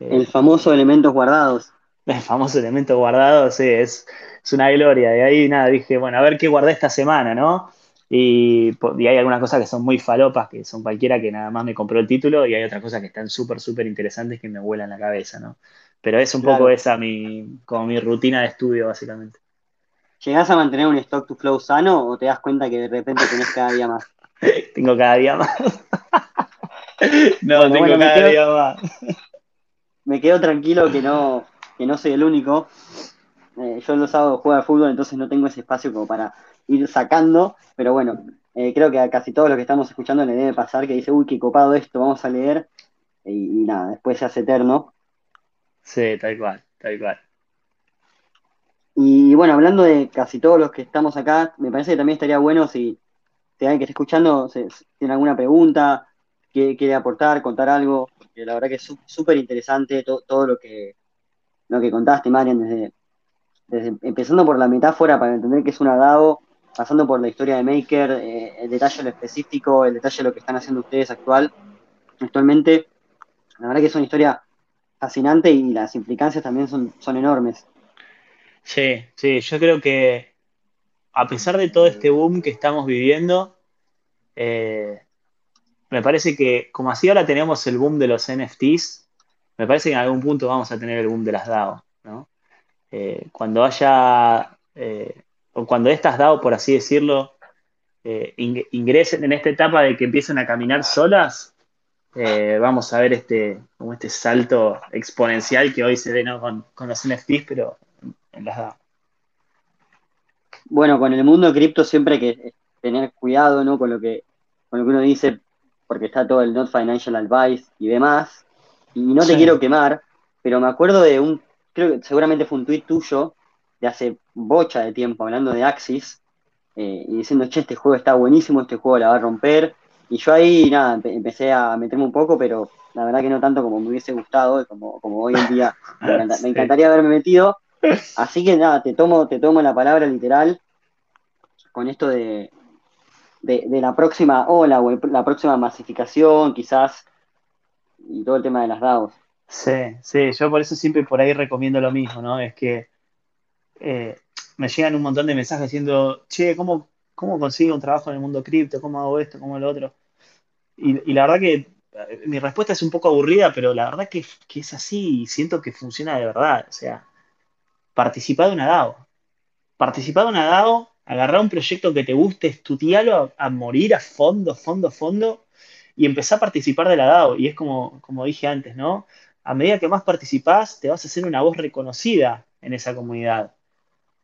El famoso elementos guardados. El famoso elementos guardados, sí, es, es una gloria. Y ahí nada, dije, bueno, a ver qué guardé esta semana, ¿no? Y, hay algunas cosas que son muy falopas, que son cualquiera que nada más me compró el título, y hay otras cosas que están súper, súper interesantes que me vuelan la cabeza, ¿no? Pero es un poco esa mi, como mi rutina de estudio, básicamente. ¿Llegás a mantener un stock to flow sano o te das cuenta que de repente tenés cada día más? tengo cada día más. no, tengo cada día más. me quedo tranquilo que no, que no soy el único. Eh, yo los sábados juego al fútbol, entonces no tengo ese espacio como para ir sacando, pero bueno, eh, creo que a casi todos los que estamos escuchando le debe pasar que dice, uy, qué copado esto, vamos a leer, y, nada, después se hace eterno. Sí, tal cual, tal cual. Y bueno, hablando de casi todos los que estamos acá, me parece que también estaría bueno si, si alguien que esté escuchando tiene alguna pregunta, quiere, quiere aportar, contar algo, que la verdad que es súper interesante todo lo que, lo que contaste, Marian, desde, empezando por la metáfora para entender que es una DAO, pasando por la historia de Maker, eh, el detalle específico, el detalle de lo que están haciendo ustedes actual, actualmente. La verdad que es una historia fascinante y las implicancias también son, son enormes. Sí, sí, yo creo que a pesar de todo este boom que estamos viviendo, eh, me parece que como así ahora tenemos el boom de los NFTs, me parece que en algún punto vamos a tener el boom de las DAO, ¿no? Eh, cuando haya o cuando estas DAO, por así decirlo, eh, ingresen en esta etapa de que empiecen a caminar solas, eh, vamos a ver este, como este salto exponencial que hoy se ve ¿no? con, los NFTs, pero en las DAO. Bueno, con el mundo cripto siempre hay que tener cuidado ¿no? con, lo que, con lo que uno dice, porque está todo el Not Financial Advice y demás. Y no te quiero quemar, pero me acuerdo de un, creo que seguramente fue un tuit tuyo, de hace bocha de tiempo hablando de Axis eh, y diciendo, che, este juego está buenísimo, este juego la va a romper, Y yo ahí, nada, empecé a meterme un poco, pero la verdad que no tanto como me hubiese gustado, como, como hoy en día me, encantaría haberme metido. Así que nada, te tomo, te tomo la palabra literal con esto de, de, la próxima ola o la próxima masificación, quizás, y todo el tema de las DAOs. Sí, sí, yo por eso siempre por ahí recomiendo lo mismo, ¿no? Es que eh, me llegan un montón de mensajes diciendo, che, ¿cómo, cómo consigo un trabajo en el mundo cripto? ¿Cómo hago esto? ¿Cómo lo otro? Y, la verdad que eh, mi respuesta es un poco aburrida, pero la verdad que, que es así y siento que funciona de verdad. O sea, participar de una DAO. Participar de una DAO, agarrar un proyecto que te guste, estudiarlo a, a morir a fondo, fondo, fondo, y empezar a participar de la DAO. Y es como, como dije antes, ¿no? A medida que más participás, te vas a hacer una voz reconocida en esa comunidad.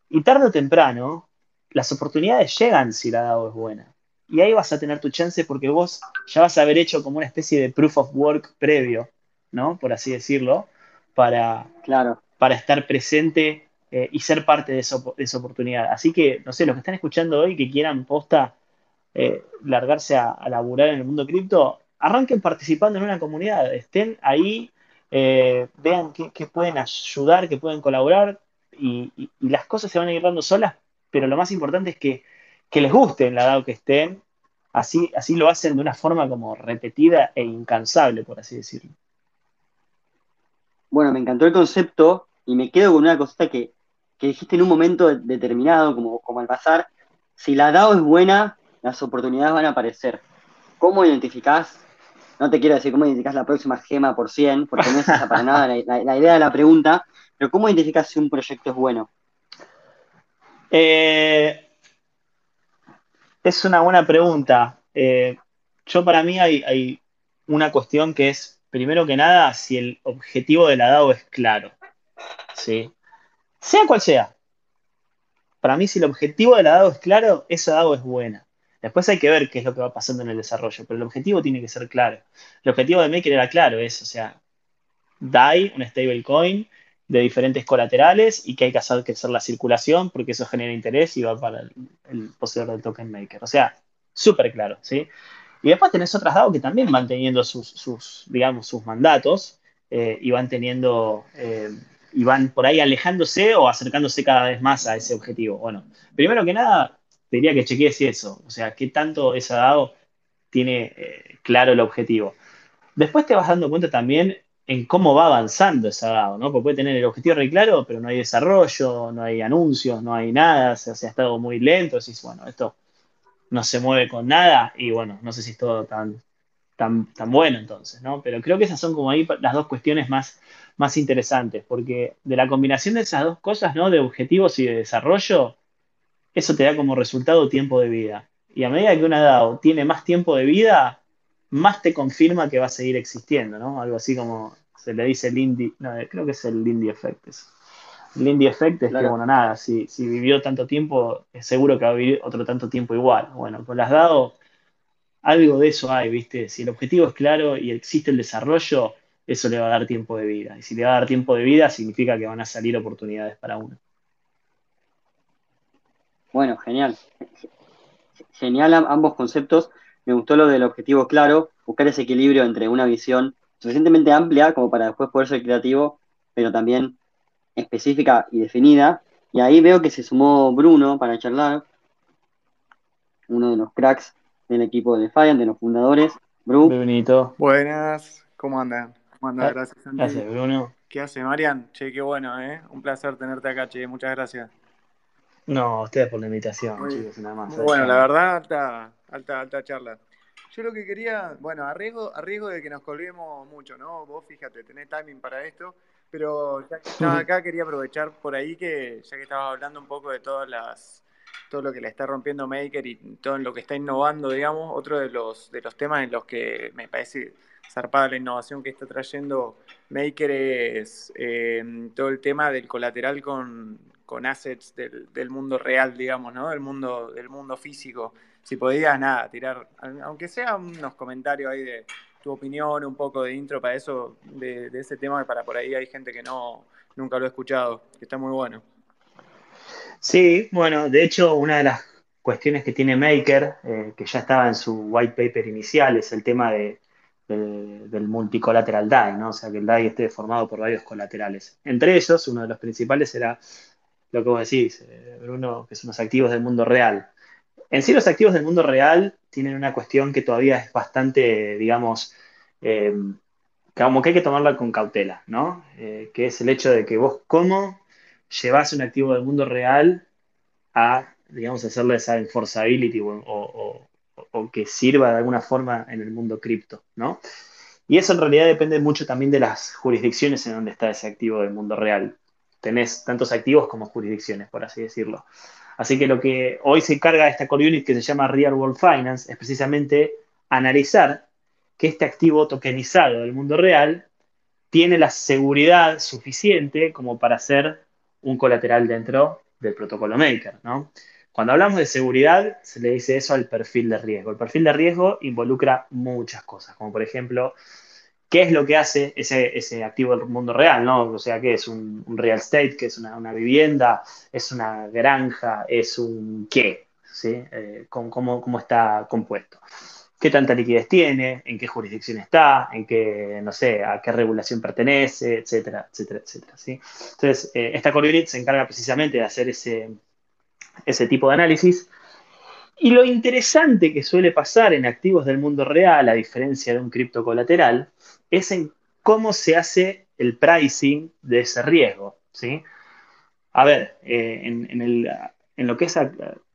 Y tarde o temprano, las oportunidades llegan si la DAO es buena. Y ahí vas a tener tu chance porque vos ya vas a haber hecho como una especie de proof of work previo, ¿no? Por así decirlo, para, claro. para estar presente eh, y ser parte de, esa oportunidad. Así que, no sé, los que están escuchando hoy que quieran posta eh, largarse a, laburar en el mundo cripto, arranquen participando en una comunidad, estén ahí, eh, vean qué pueden ayudar, que pueden colaborar y, las cosas se van a ir dando solas, pero lo más importante es que, les guste en la DAO que estén, así, así lo hacen de una forma como repetida e incansable, por así decirlo. Bueno, me encantó el concepto y me quedo con una cosita que, dijiste en un momento determinado, como, como al pasar, si la DAO es buena, las oportunidades van a aparecer. ¿Cómo identificás? No te quiero decir cómo identificás la próxima gema por 100, porque no es esa para nada la, idea de la pregunta, pero ¿cómo identificás si un proyecto es bueno? Eh, es una buena pregunta. Eh, yo para mí hay, hay, una cuestión que es, primero que nada, si el objetivo de la DAO es claro. ¿sí? Sea cual sea. Para mí, si el objetivo de la DAO es claro, esa DAO es buena. Después hay que ver qué es lo que va pasando en el desarrollo, pero el objetivo tiene que ser claro. El objetivo de Maker era claro, es, o sea, DAI, un stablecoin de diferentes colaterales y que hay que hacer crecer la circulación porque eso genera interés y va para el, poseedor del token maker. O sea, súper claro, ¿sí? Y después tenés otras DAO que también van teniendo sus, digamos, sus mandatos eh, y van teniendo, eh, y van por ahí alejándose o acercándose cada vez más a ese objetivo. Bueno, primero que nada, diría que chequees eso, o sea, qué tanto esa DAO tiene eh, claro el objetivo. Después te vas dando cuenta también en cómo va avanzando esa DAO, ¿no? Porque puede tener el objetivo re claro, pero no hay desarrollo, no hay anuncios, no hay nada, o sea, se ha estado muy lento, decís, bueno, esto no se mueve con nada y bueno, no sé si es todo tan, tan, tan bueno entonces, ¿no? Pero creo que esas son como ahí las dos cuestiones más, más interesantes, porque de la combinación de esas dos cosas, ¿no? De objetivos y de desarrollo, eso te da como resultado tiempo de vida. Y a medida que una DAO tiene más tiempo de vida, más te confirma que va a seguir existiendo, ¿no? Algo así como se le dice el indie, no, creo que es el indie effect. El indie effect es que, bueno, nada, si, si, vivió tanto tiempo, es seguro que va a vivir otro tanto tiempo igual. Bueno, con las DAO, algo de eso hay, ¿viste? Si el objetivo es claro y existe el desarrollo, eso le va a dar tiempo de vida. Y si le va a dar tiempo de vida, significa que van a salir oportunidades para uno. Bueno, genial. Genial ambos conceptos. Me gustó lo del objetivo claro, buscar ese equilibrio entre una visión suficientemente amplia como para después poder ser creativo, pero también específica y definida. Y ahí veo que se sumó Bruno para charlar, uno de los cracks del equipo de Defiant, de los fundadores. Bruno. Buenas, ¿cómo andan? ¿Cómo andan? Ah, gracias, Gracias, Bruno. ¿Qué hace, Marian? Che, qué bueno, ¿eh? Un placer tenerte acá, che. Muchas gracias. No, ustedes por la invitación, chicos, nada más. bueno, la verdad, alta, alta, alta charla. Yo lo que quería, bueno, a riesgo, de que nos colguemos mucho, ¿no? Vos fíjate, tenés timing para esto, pero ya que estaba acá quería aprovechar por ahí que, ya que estabas hablando un poco de todas las, todo lo que le está rompiendo Maker y todo lo que está innovando, digamos, otro de los, de los temas en los que me parece zarpada la innovación que está trayendo Maker es eh, todo el tema del colateral con, con assets del, mundo real, digamos, ¿no? Del mundo, del mundo físico. Si podías, nada, tirar, aunque sea unos comentarios ahí de tu opinión, un poco de intro para eso, de, ese tema, para por ahí hay gente que no, nunca lo ha escuchado, que está muy bueno. Sí, bueno, de hecho, una de las cuestiones que tiene Maker, eh, que ya estaba en su white paper inicial, es el tema de, del multicolateral DAI, ¿no? O sea, que el DAI esté formado por varios colaterales. Entre ellos, uno de los principales era lo que vos decís, eh, Bruno, que son los activos del mundo real. En sí, los activos del mundo real tienen una cuestión que todavía es bastante, digamos, eh, como que hay que tomarla con cautela, ¿no? que es el hecho de que vos, ¿cómo llevas un activo del mundo real a digamos, hacerle esa enforceability o, que sirva de alguna forma en el mundo cripto, ¿no? Y eso en realidad depende mucho también de las jurisdicciones en donde está ese activo del mundo real. Tenés tantos activos como jurisdicciones, por así decirlo. Así que lo que hoy se encarga esta core unit que se llama Real World Finance es precisamente analizar que este activo tokenizado del mundo real tiene la seguridad suficiente como para ser un colateral dentro del protocolo Maker, ¿no? Cuando hablamos de seguridad, se le dice eso al perfil de riesgo. El perfil de riesgo involucra muchas cosas, como por ejemplo, qué es lo que hace ese, activo del mundo real, ¿no? O sea, qué es un, real estate, qué es una, vivienda, es una granja, es un qué, ¿sí? Eh, cómo, está compuesto. ¿Qué tanta liquidez tiene? ¿En qué jurisdicción está? ¿En qué, no sé, a qué regulación pertenece? Etcétera, etcétera, etcétera, ¿sí? Entonces, eh, esta Core se encarga precisamente de hacer ese, ese tipo de análisis. Y lo interesante que suele pasar en activos del mundo real, a diferencia de un cripto colateral, es en cómo se hace el pricing de ese riesgo. ¿sí? A ver, eh, en, lo que es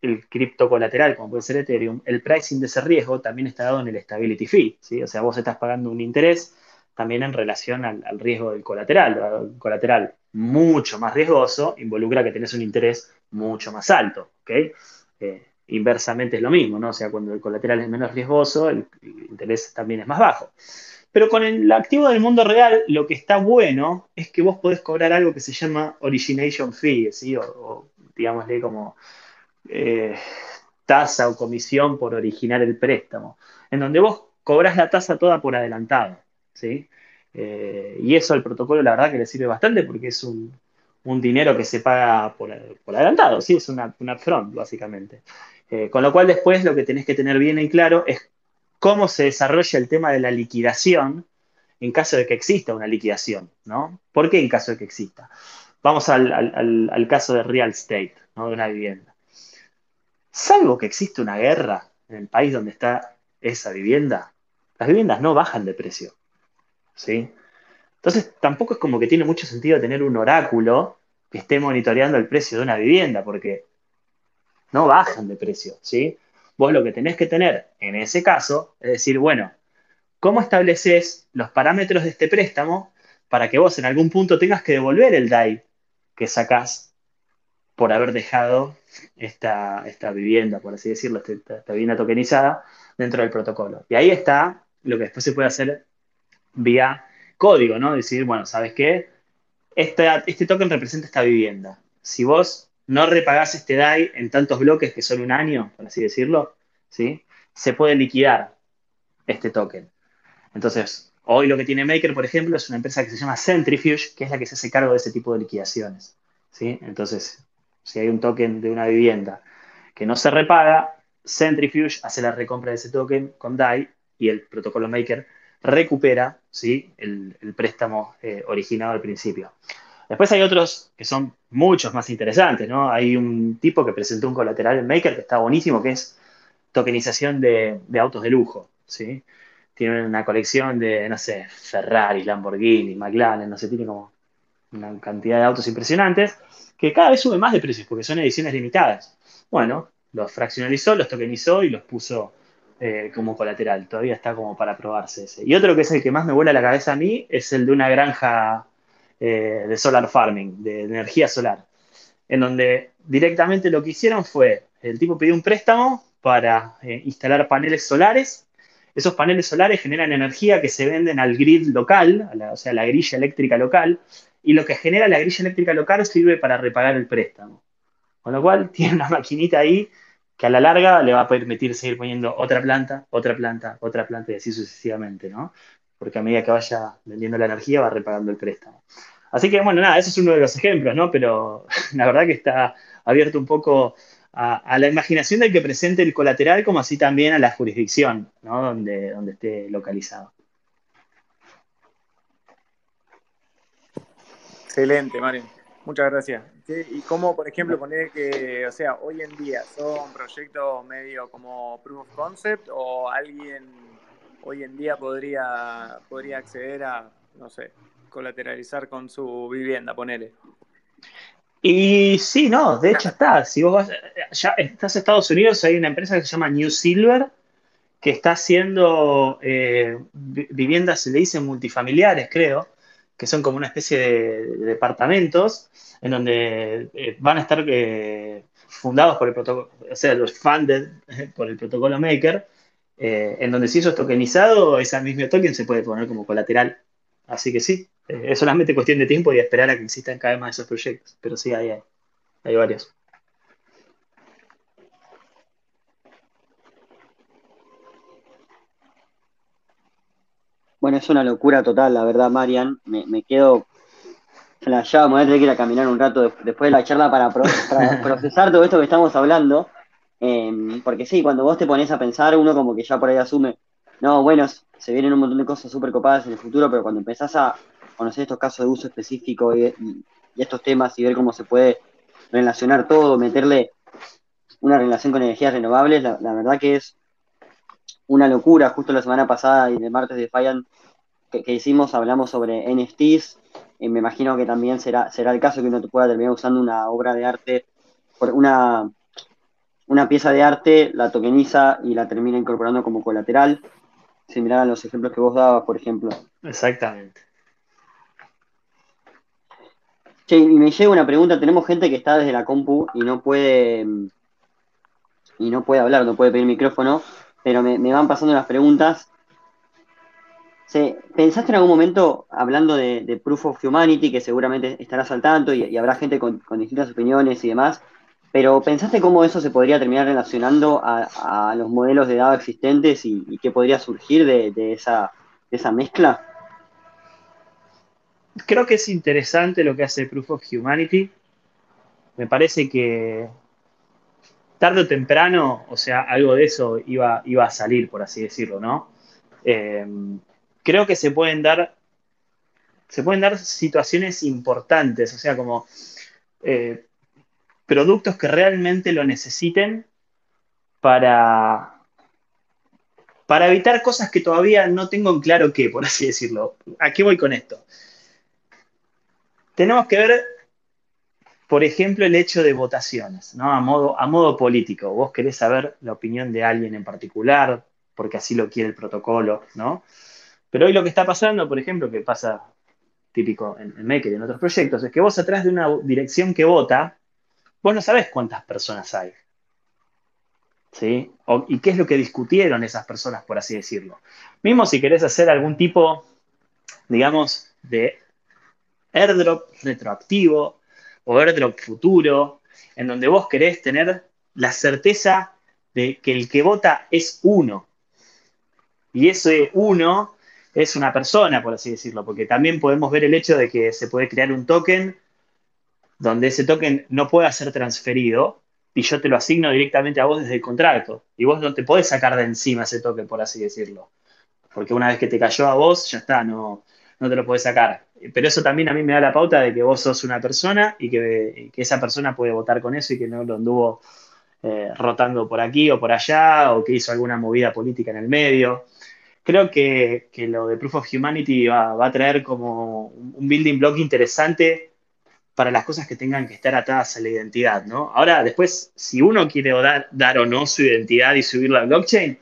el cripto colateral, como puede ser Ethereum, el pricing de ese riesgo también está dado en el stability fee. ¿sí? O sea, vos estás pagando un interés también en relación al, riesgo del colateral. El colateral mucho más riesgoso involucra que tenés un interés mucho más alto. Eh, inversamente es lo mismo, ¿no? O sea, cuando el colateral es menos riesgoso, el, interés también es más bajo. Pero con el activo del mundo real, lo que está bueno es que vos podés cobrar algo que se llama origination fee, ¿sí? O, digámosle como eh, tasa o comisión por originar el préstamo, en donde vos cobrás la tasa toda por adelantado, ¿sí? Eh, y eso al protocolo la verdad que le sirve bastante porque es un, dinero que se paga por, adelantado, ¿sí? Es una, upfront, básicamente. Eh, con lo cual después lo que tenés que tener bien en claro es cómo se desarrolla el tema de la liquidación en caso de que exista una liquidación, ¿no? ¿Por qué en caso de que exista? Vamos al, caso de real estate, ¿no? De una vivienda. Salvo que existe una guerra en el país donde está esa vivienda, las viviendas no bajan de precio, ¿sí? Entonces, tampoco es como que tiene mucho sentido tener un oráculo que esté monitoreando el precio de una vivienda, porque no bajan de precio, ¿sí? Vos lo que tenés que tener en ese caso es decir, bueno, ¿cómo estableces los parámetros de este préstamo para que vos en algún punto tengas que devolver el DAI que sacás por haber dejado esta, esta vivienda, por así decirlo, esta, esta vivienda tokenizada dentro del protocolo? Y ahí está lo que después se puede hacer vía código, ¿no? Decir, bueno, ¿sabes qué? Este, este token representa esta vivienda. Si vos no repagás este DAI en tantos bloques que son un año, por así decirlo, ¿sí? Se puede liquidar este token. Entonces, hoy lo que tiene Maker, por ejemplo, es una empresa que se llama Centrifuge, que es la que se hace cargo de ese tipo de liquidaciones, ¿sí? Entonces, si hay un token de una vivienda que no se repaga, Centrifuge hace la recompra de ese token con DAI y el protocolo Maker recupera ¿sí? el, préstamo eh, originado al principio. Después hay otros que son muchos más interesantes, ¿no? Hay un tipo que presentó un colateral en Maker que está buenísimo, que es tokenización de, autos de lujo, ¿sí? Tiene una colección de, no sé, Ferrari, Lamborghini, McLaren, no sé, tiene como una cantidad de autos impresionantes que cada vez sube más de precios porque son ediciones limitadas. Bueno, los fraccionalizó, los tokenizó y los puso eh, como colateral. Todavía está como para probarse ese. Y otro que es el que más me vuela la cabeza a mí es el de una granja eh, de solar farming, de, energía solar, en donde directamente lo que hicieron fue, el tipo pidió un préstamo para eh, instalar paneles solares. Esos paneles solares generan energía que se venden al grid local, o sea, la grilla eléctrica local, y lo que genera la grilla eléctrica local sirve para repagar el préstamo. Con lo cual, tiene una maquinita ahí que a la larga le va a permitir seguir poniendo otra planta, otra planta, otra planta y así sucesivamente, ¿no? Porque a medida que vaya vendiendo la energía va repagando el préstamo. Así que, bueno, nada, ese es uno de los ejemplos, ¿no? Pero la verdad que está abierto un poco a, la imaginación del que presente el colateral, como así también a la jurisdicción, ¿no? donde, donde esté localizado. Excelente, Mario. Muchas gracias. ¿Y cómo, por ejemplo, poner que, o sea, hoy en día son proyectos medio como proof of concept o alguien hoy en día podría, podría acceder a, no sé, colateralizar con su vivienda, ponele? Y sí, no, de hecho está. Si vos vas, ya estás en Estados Unidos, hay una empresa que se llama New Silver que está haciendo eh, viviendas, se le dicen multifamiliares, creo, que son como una especie de, departamentos en donde eh, van a estar eh, fundados por el protocolo, o sea, los funded por el protocolo Maker, eh, en donde si eso es tokenizado, ese mismo token se puede poner como colateral. Así que sí, es solamente cuestión de tiempo y esperar a que existan cada vez más esos proyectos. Pero sí, hay, hay, hay varios. Bueno, es una locura total, la verdad, Marian. Me, quedo flasheado, me voy a tener que ir a caminar un rato después de la charla para, procesar todo esto que estamos hablando. Em, porque sí, cuando vos te pones a pensar, uno como que ya por ahí asume, no, bueno, se vienen un montón de cosas súper copadas en el futuro, pero cuando empezás a conocer estos casos de uso específico y, estos temas y ver cómo se puede relacionar todo, meterle una relación con energías renovables, la, verdad que es una locura. Justo la semana pasada y el martes de Fayan que, hicimos hablamos sobre NFTs. me imagino que también será, será el caso que uno pueda terminar usando una obra de arte, por una, una pieza de arte, la tokeniza y la termina incorporando como colateral, similar a los ejemplos que vos dabas, por ejemplo. Exactamente. Che, y me llega una pregunta, tenemos gente que está desde la compu y no puede y no puede hablar, no puede pedir micrófono pero me, van pasando las preguntas. ¿Pensaste en algún momento, hablando de, Proof of Humanity, que seguramente estarás al tanto y, habrá gente con, distintas opiniones y demás, pero ¿pensaste cómo eso se podría terminar relacionando a, los modelos de DAO existentes y, qué podría surgir de, esa, de esa mezcla? Creo que es interesante lo que hace Proof of Humanity. Me parece que tarde o temprano, o sea, algo de eso iba, iba a salir, por así decirlo, ¿no? Eh, creo que se pueden dar, se pueden dar situaciones importantes, o sea, como eh, productos que realmente lo necesiten para, para evitar cosas que todavía no tengo en claro qué, por así decirlo. ¿A qué voy con esto? Tenemos que ver por ejemplo, el hecho de votaciones, ¿no? A modo, a modo político. Vos querés saber la opinión de alguien en particular, porque así lo quiere el protocolo, ¿no? Pero hoy lo que está pasando, por ejemplo, que pasa típico en, Maker y en otros proyectos, es que vos atrás de una dirección que vota, vos no sabés cuántas personas hay. ¿Sí? ¿Y qué es lo que discutieron esas personas, por así decirlo? Mismo si querés hacer algún tipo, digamos, de airdrop retroactivo, o airdrop futuro, en donde vos querés tener la certeza de que el que vota es uno. Y ese uno es una persona, por así decirlo, porque también podemos ver el hecho de que se puede crear un token donde ese token no pueda ser transferido y yo te lo asigno directamente a vos desde el contrato. Y vos no te podés sacar de encima ese token, por así decirlo. Porque una vez que te cayó a vos, ya está, no, no te lo podés sacar. Pero eso también a mí me da la pauta de que vos sos una persona y que, esa persona puede votar con eso y que no lo anduvo eh, rotando por aquí o por allá o que hizo alguna movida política en el medio. Creo que, lo de Proof of Humanity va, a traer como un building block interesante para las cosas que tengan que estar atadas a la identidad, ¿no? Ahora, después, si uno quiere dar, dar o no su identidad y subirla al blockchain,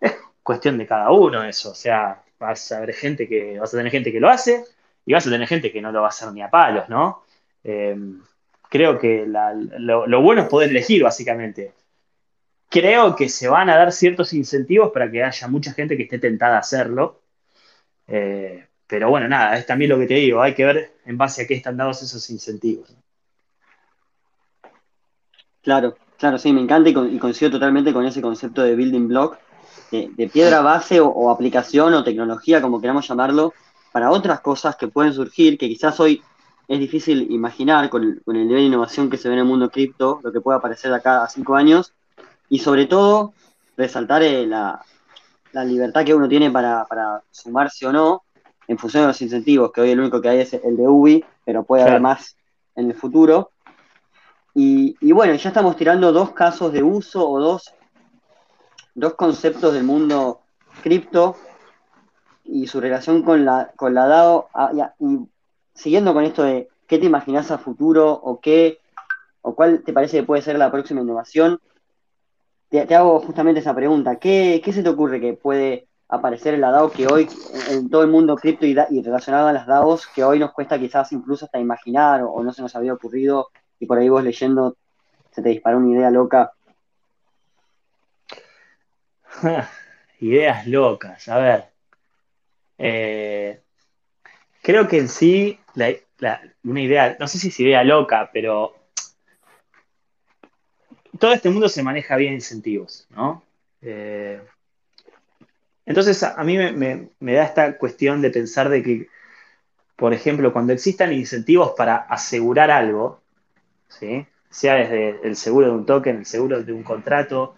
es cuestión de cada uno eso. O sea, vas a ver gente que, vas a tener gente que lo hace y vas a tener gente que no lo va a hacer ni a palos, ¿no? Eh, creo que lo, bueno es poder elegir, básicamente. Creo que se van a dar ciertos incentivos para que haya mucha gente que esté tentada a hacerlo. Eh, pero bueno, nada, es también lo que te digo, hay que ver en base a qué están dados esos incentivos. Claro, claro, sí, me encanta y, coincido totalmente con ese concepto de building block de, piedra base o, aplicación o tecnología, como queramos llamarlo, para otras cosas que pueden surgir, que quizás hoy es difícil imaginar con el, con el nivel de innovación que se ve en el mundo cripto, lo que puede aparecer de acá a cinco años, y sobre todo resaltar eh, la, la, libertad que uno tiene para, para, sumarse o no en función de los incentivos, que hoy el único que hay es el de UBI, pero puede haber más en el futuro. Y, y, bueno, ya estamos tirando dos casos de uso o dos, dos conceptos del mundo cripto y su relación con la, con la DAO. Ah, y siguiendo con esto de qué te imaginas a futuro o qué o cuál te parece que puede ser la próxima innovación, te, hago justamente esa pregunta. ¿Qué, ¿Qué, se te ocurre que puede aparecer en la DAO que hoy, en todo el mundo cripto y, relacionado a las DAOs, que hoy nos cuesta quizás incluso hasta imaginar o, no se nos había ocurrido y por ahí vos leyendo se te disparó una idea loca? Ideas locas, a ver. Eh, creo que en sí, una idea, no sé si es idea loca, pero todo este mundo se maneja bien incentivos, ¿no? Eh, entonces, a, mí me, da esta cuestión de pensar de que, por ejemplo, cuando existan incentivos para asegurar algo, ¿sí? sea desde el seguro de un token, el seguro de un contrato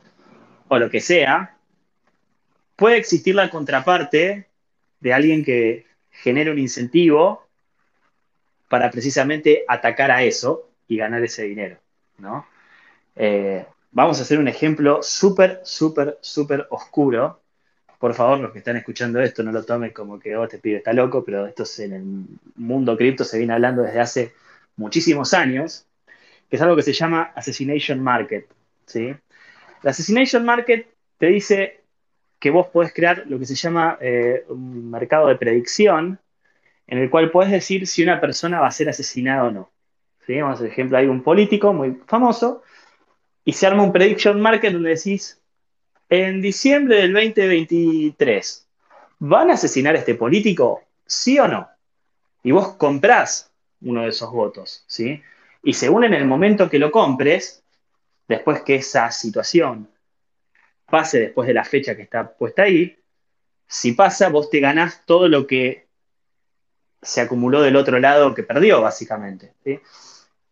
o lo que sea, puede existir la contraparte de alguien que genere un incentivo para precisamente atacar a eso y ganar ese dinero, ¿no? Eh, vamos a hacer un ejemplo súper, súper, súper oscuro. Por favor, los que están escuchando esto, no lo tomen como que oh, te pibe está loco, pero esto es en el mundo cripto se viene hablando desde hace muchísimos años, que es algo que se llama Assassination Market. ¿sí? La Assassination Market te dice que vos podés crear lo que se llama eh, un mercado de predicción, en el cual podés decir si una persona va a ser asesinada o no. ¿Sí? Vamos, por ejemplo, hay un político muy famoso y se arma un prediction market donde decís, en diciembre del 2023, ¿van a asesinar a este político? ¿Sí o no? Y vos comprás uno de esos votos, ¿sí? Y según en el momento que lo compres, después que esa situación pase después de la fecha que está puesta ahí, si pasa, vos te ganás todo lo que se acumuló del otro lado que perdió, básicamente. ¿sí?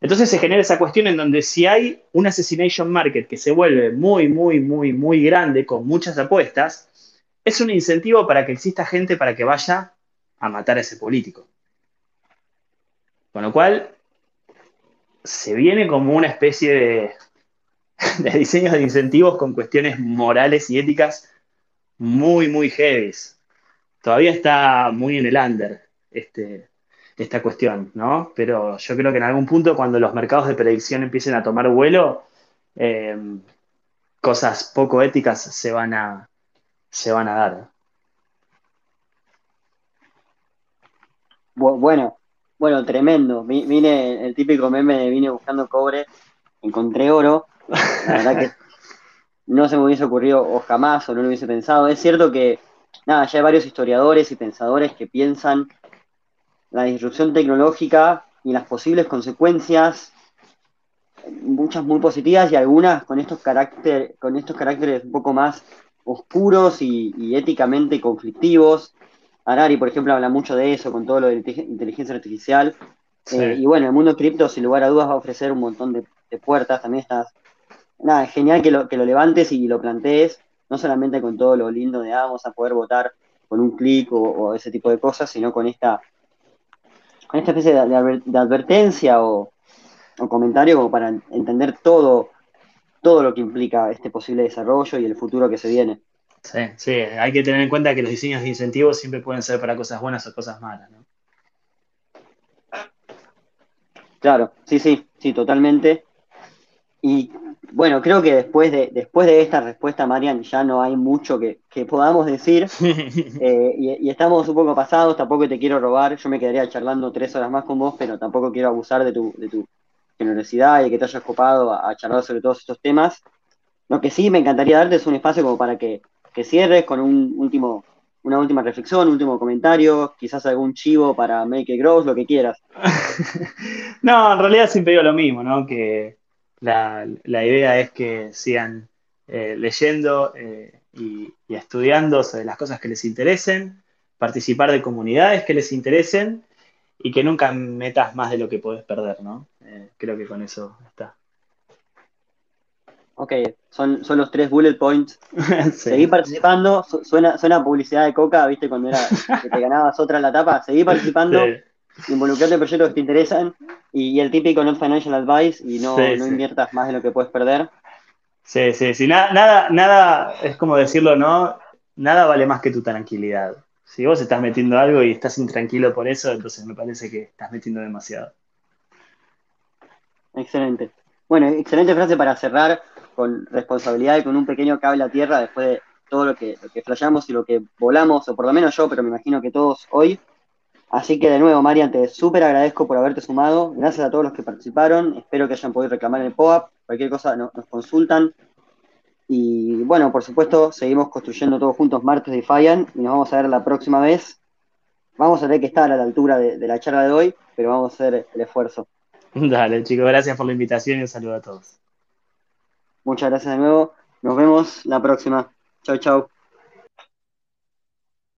Entonces se genera esa cuestión en donde si hay un assassination market que se vuelve muy, muy, muy, muy grande, con muchas apuestas, es un incentivo para que exista gente para que vaya a matar a ese político. Con lo cual, se viene como una especie de, de diseños de incentivos con cuestiones morales y éticas muy, muy heavies. Todavía está muy en el under este, esta cuestión, ¿no? Pero yo creo que en algún punto, cuando los mercados de predicción empiecen a tomar vuelo, eh, cosas poco éticas se van a, se van a dar. Bueno, bueno, tremendo. Vine, el típico meme de vine buscando cobre, encontré oro. La verdad que no se me hubiese ocurrido o jamás o no lo hubiese pensado. Es cierto que, nada, ya hay varios historiadores y pensadores que piensan la disrupción tecnológica y las posibles consecuencias, muchas muy positivas y algunas con estos, carácter, con estos caracteres un poco más oscuros y, y éticamente conflictivos. Harari, por ejemplo, habla mucho de eso, con todo lo de inteligencia artificial. Sí. Eh, y bueno, el mundo cripto, sin lugar a dudas, va a ofrecer un montón de, de puertas. También estás. Nada, es genial que lo, que lo levantes y lo plantees, no solamente con todo lo lindo de ah, vamos a poder votar con un clic o, o, ese tipo de cosas, sino con esta, esta especie de, de, de advertencia o, o, comentario como para entender todo, todo lo que implica este posible desarrollo y el futuro que se viene. Sí, sí, hay que tener en cuenta que los diseños de incentivos siempre pueden ser para cosas buenas o cosas malas, ¿no? Claro, sí, sí, sí, totalmente. Y bueno, creo que después de, después de esta respuesta, Marian, ya no hay mucho que, que podamos decir. Eh, y, y, estamos un poco pasados, tampoco te quiero robar. Yo me quedaría charlando tres horas más con vos, pero tampoco quiero abusar de tu, de tu generosidad y de que te hayas copado a, a, charlar sobre todos estos temas. Lo que sí me encantaría darte es un espacio como para que, que cierres con un último, una última reflexión, un último comentario, quizás algún chivo para Make It Grow, lo que quieras. no, en realidad siempre digo lo mismo, ¿no? Que la, la idea es que sigan eh, leyendo eh, y, y, estudiando sobre las cosas que les interesen, participar de comunidades que les interesen y que nunca metas más de lo que puedes perder, ¿no? Eh, creo que con eso está. Ok, son, son los tres bullet points. Seguí participando, suena, suena publicidad de coca, ¿viste? Cuando era que te ganabas otra en la tapa. Seguí participando, involucrarte en proyectos que te interesan y, el típico no financial advice y no, no inviertas más de lo que puedes perder. Sí, sí, sí. Nada, nada, nada, es como decirlo, ¿no? Nada vale más que tu tranquilidad. Si vos estás metiendo algo y estás intranquilo por eso, entonces me parece que estás metiendo demasiado. Excelente. Bueno, excelente frase para cerrar con responsabilidad y con un pequeño cable a tierra después de todo lo que, lo que flayamos y lo que volamos, o por lo menos yo, pero me imagino que todos hoy. Así que de nuevo, Marian, te súper agradezco por haberte sumado. Gracias a todos los que participaron. Espero que hayan podido reclamar el POAP. Cualquier cosa nos consultan. Y bueno, por supuesto, seguimos construyendo todos juntos martes de Fallan y nos vamos a ver la próxima vez. Vamos a tener que estar a la altura de, la charla de hoy, pero vamos a hacer el esfuerzo. Dale, chicos, gracias por la invitación y un saludo a todos. Muchas gracias de nuevo. Nos vemos la próxima. Chau, chau.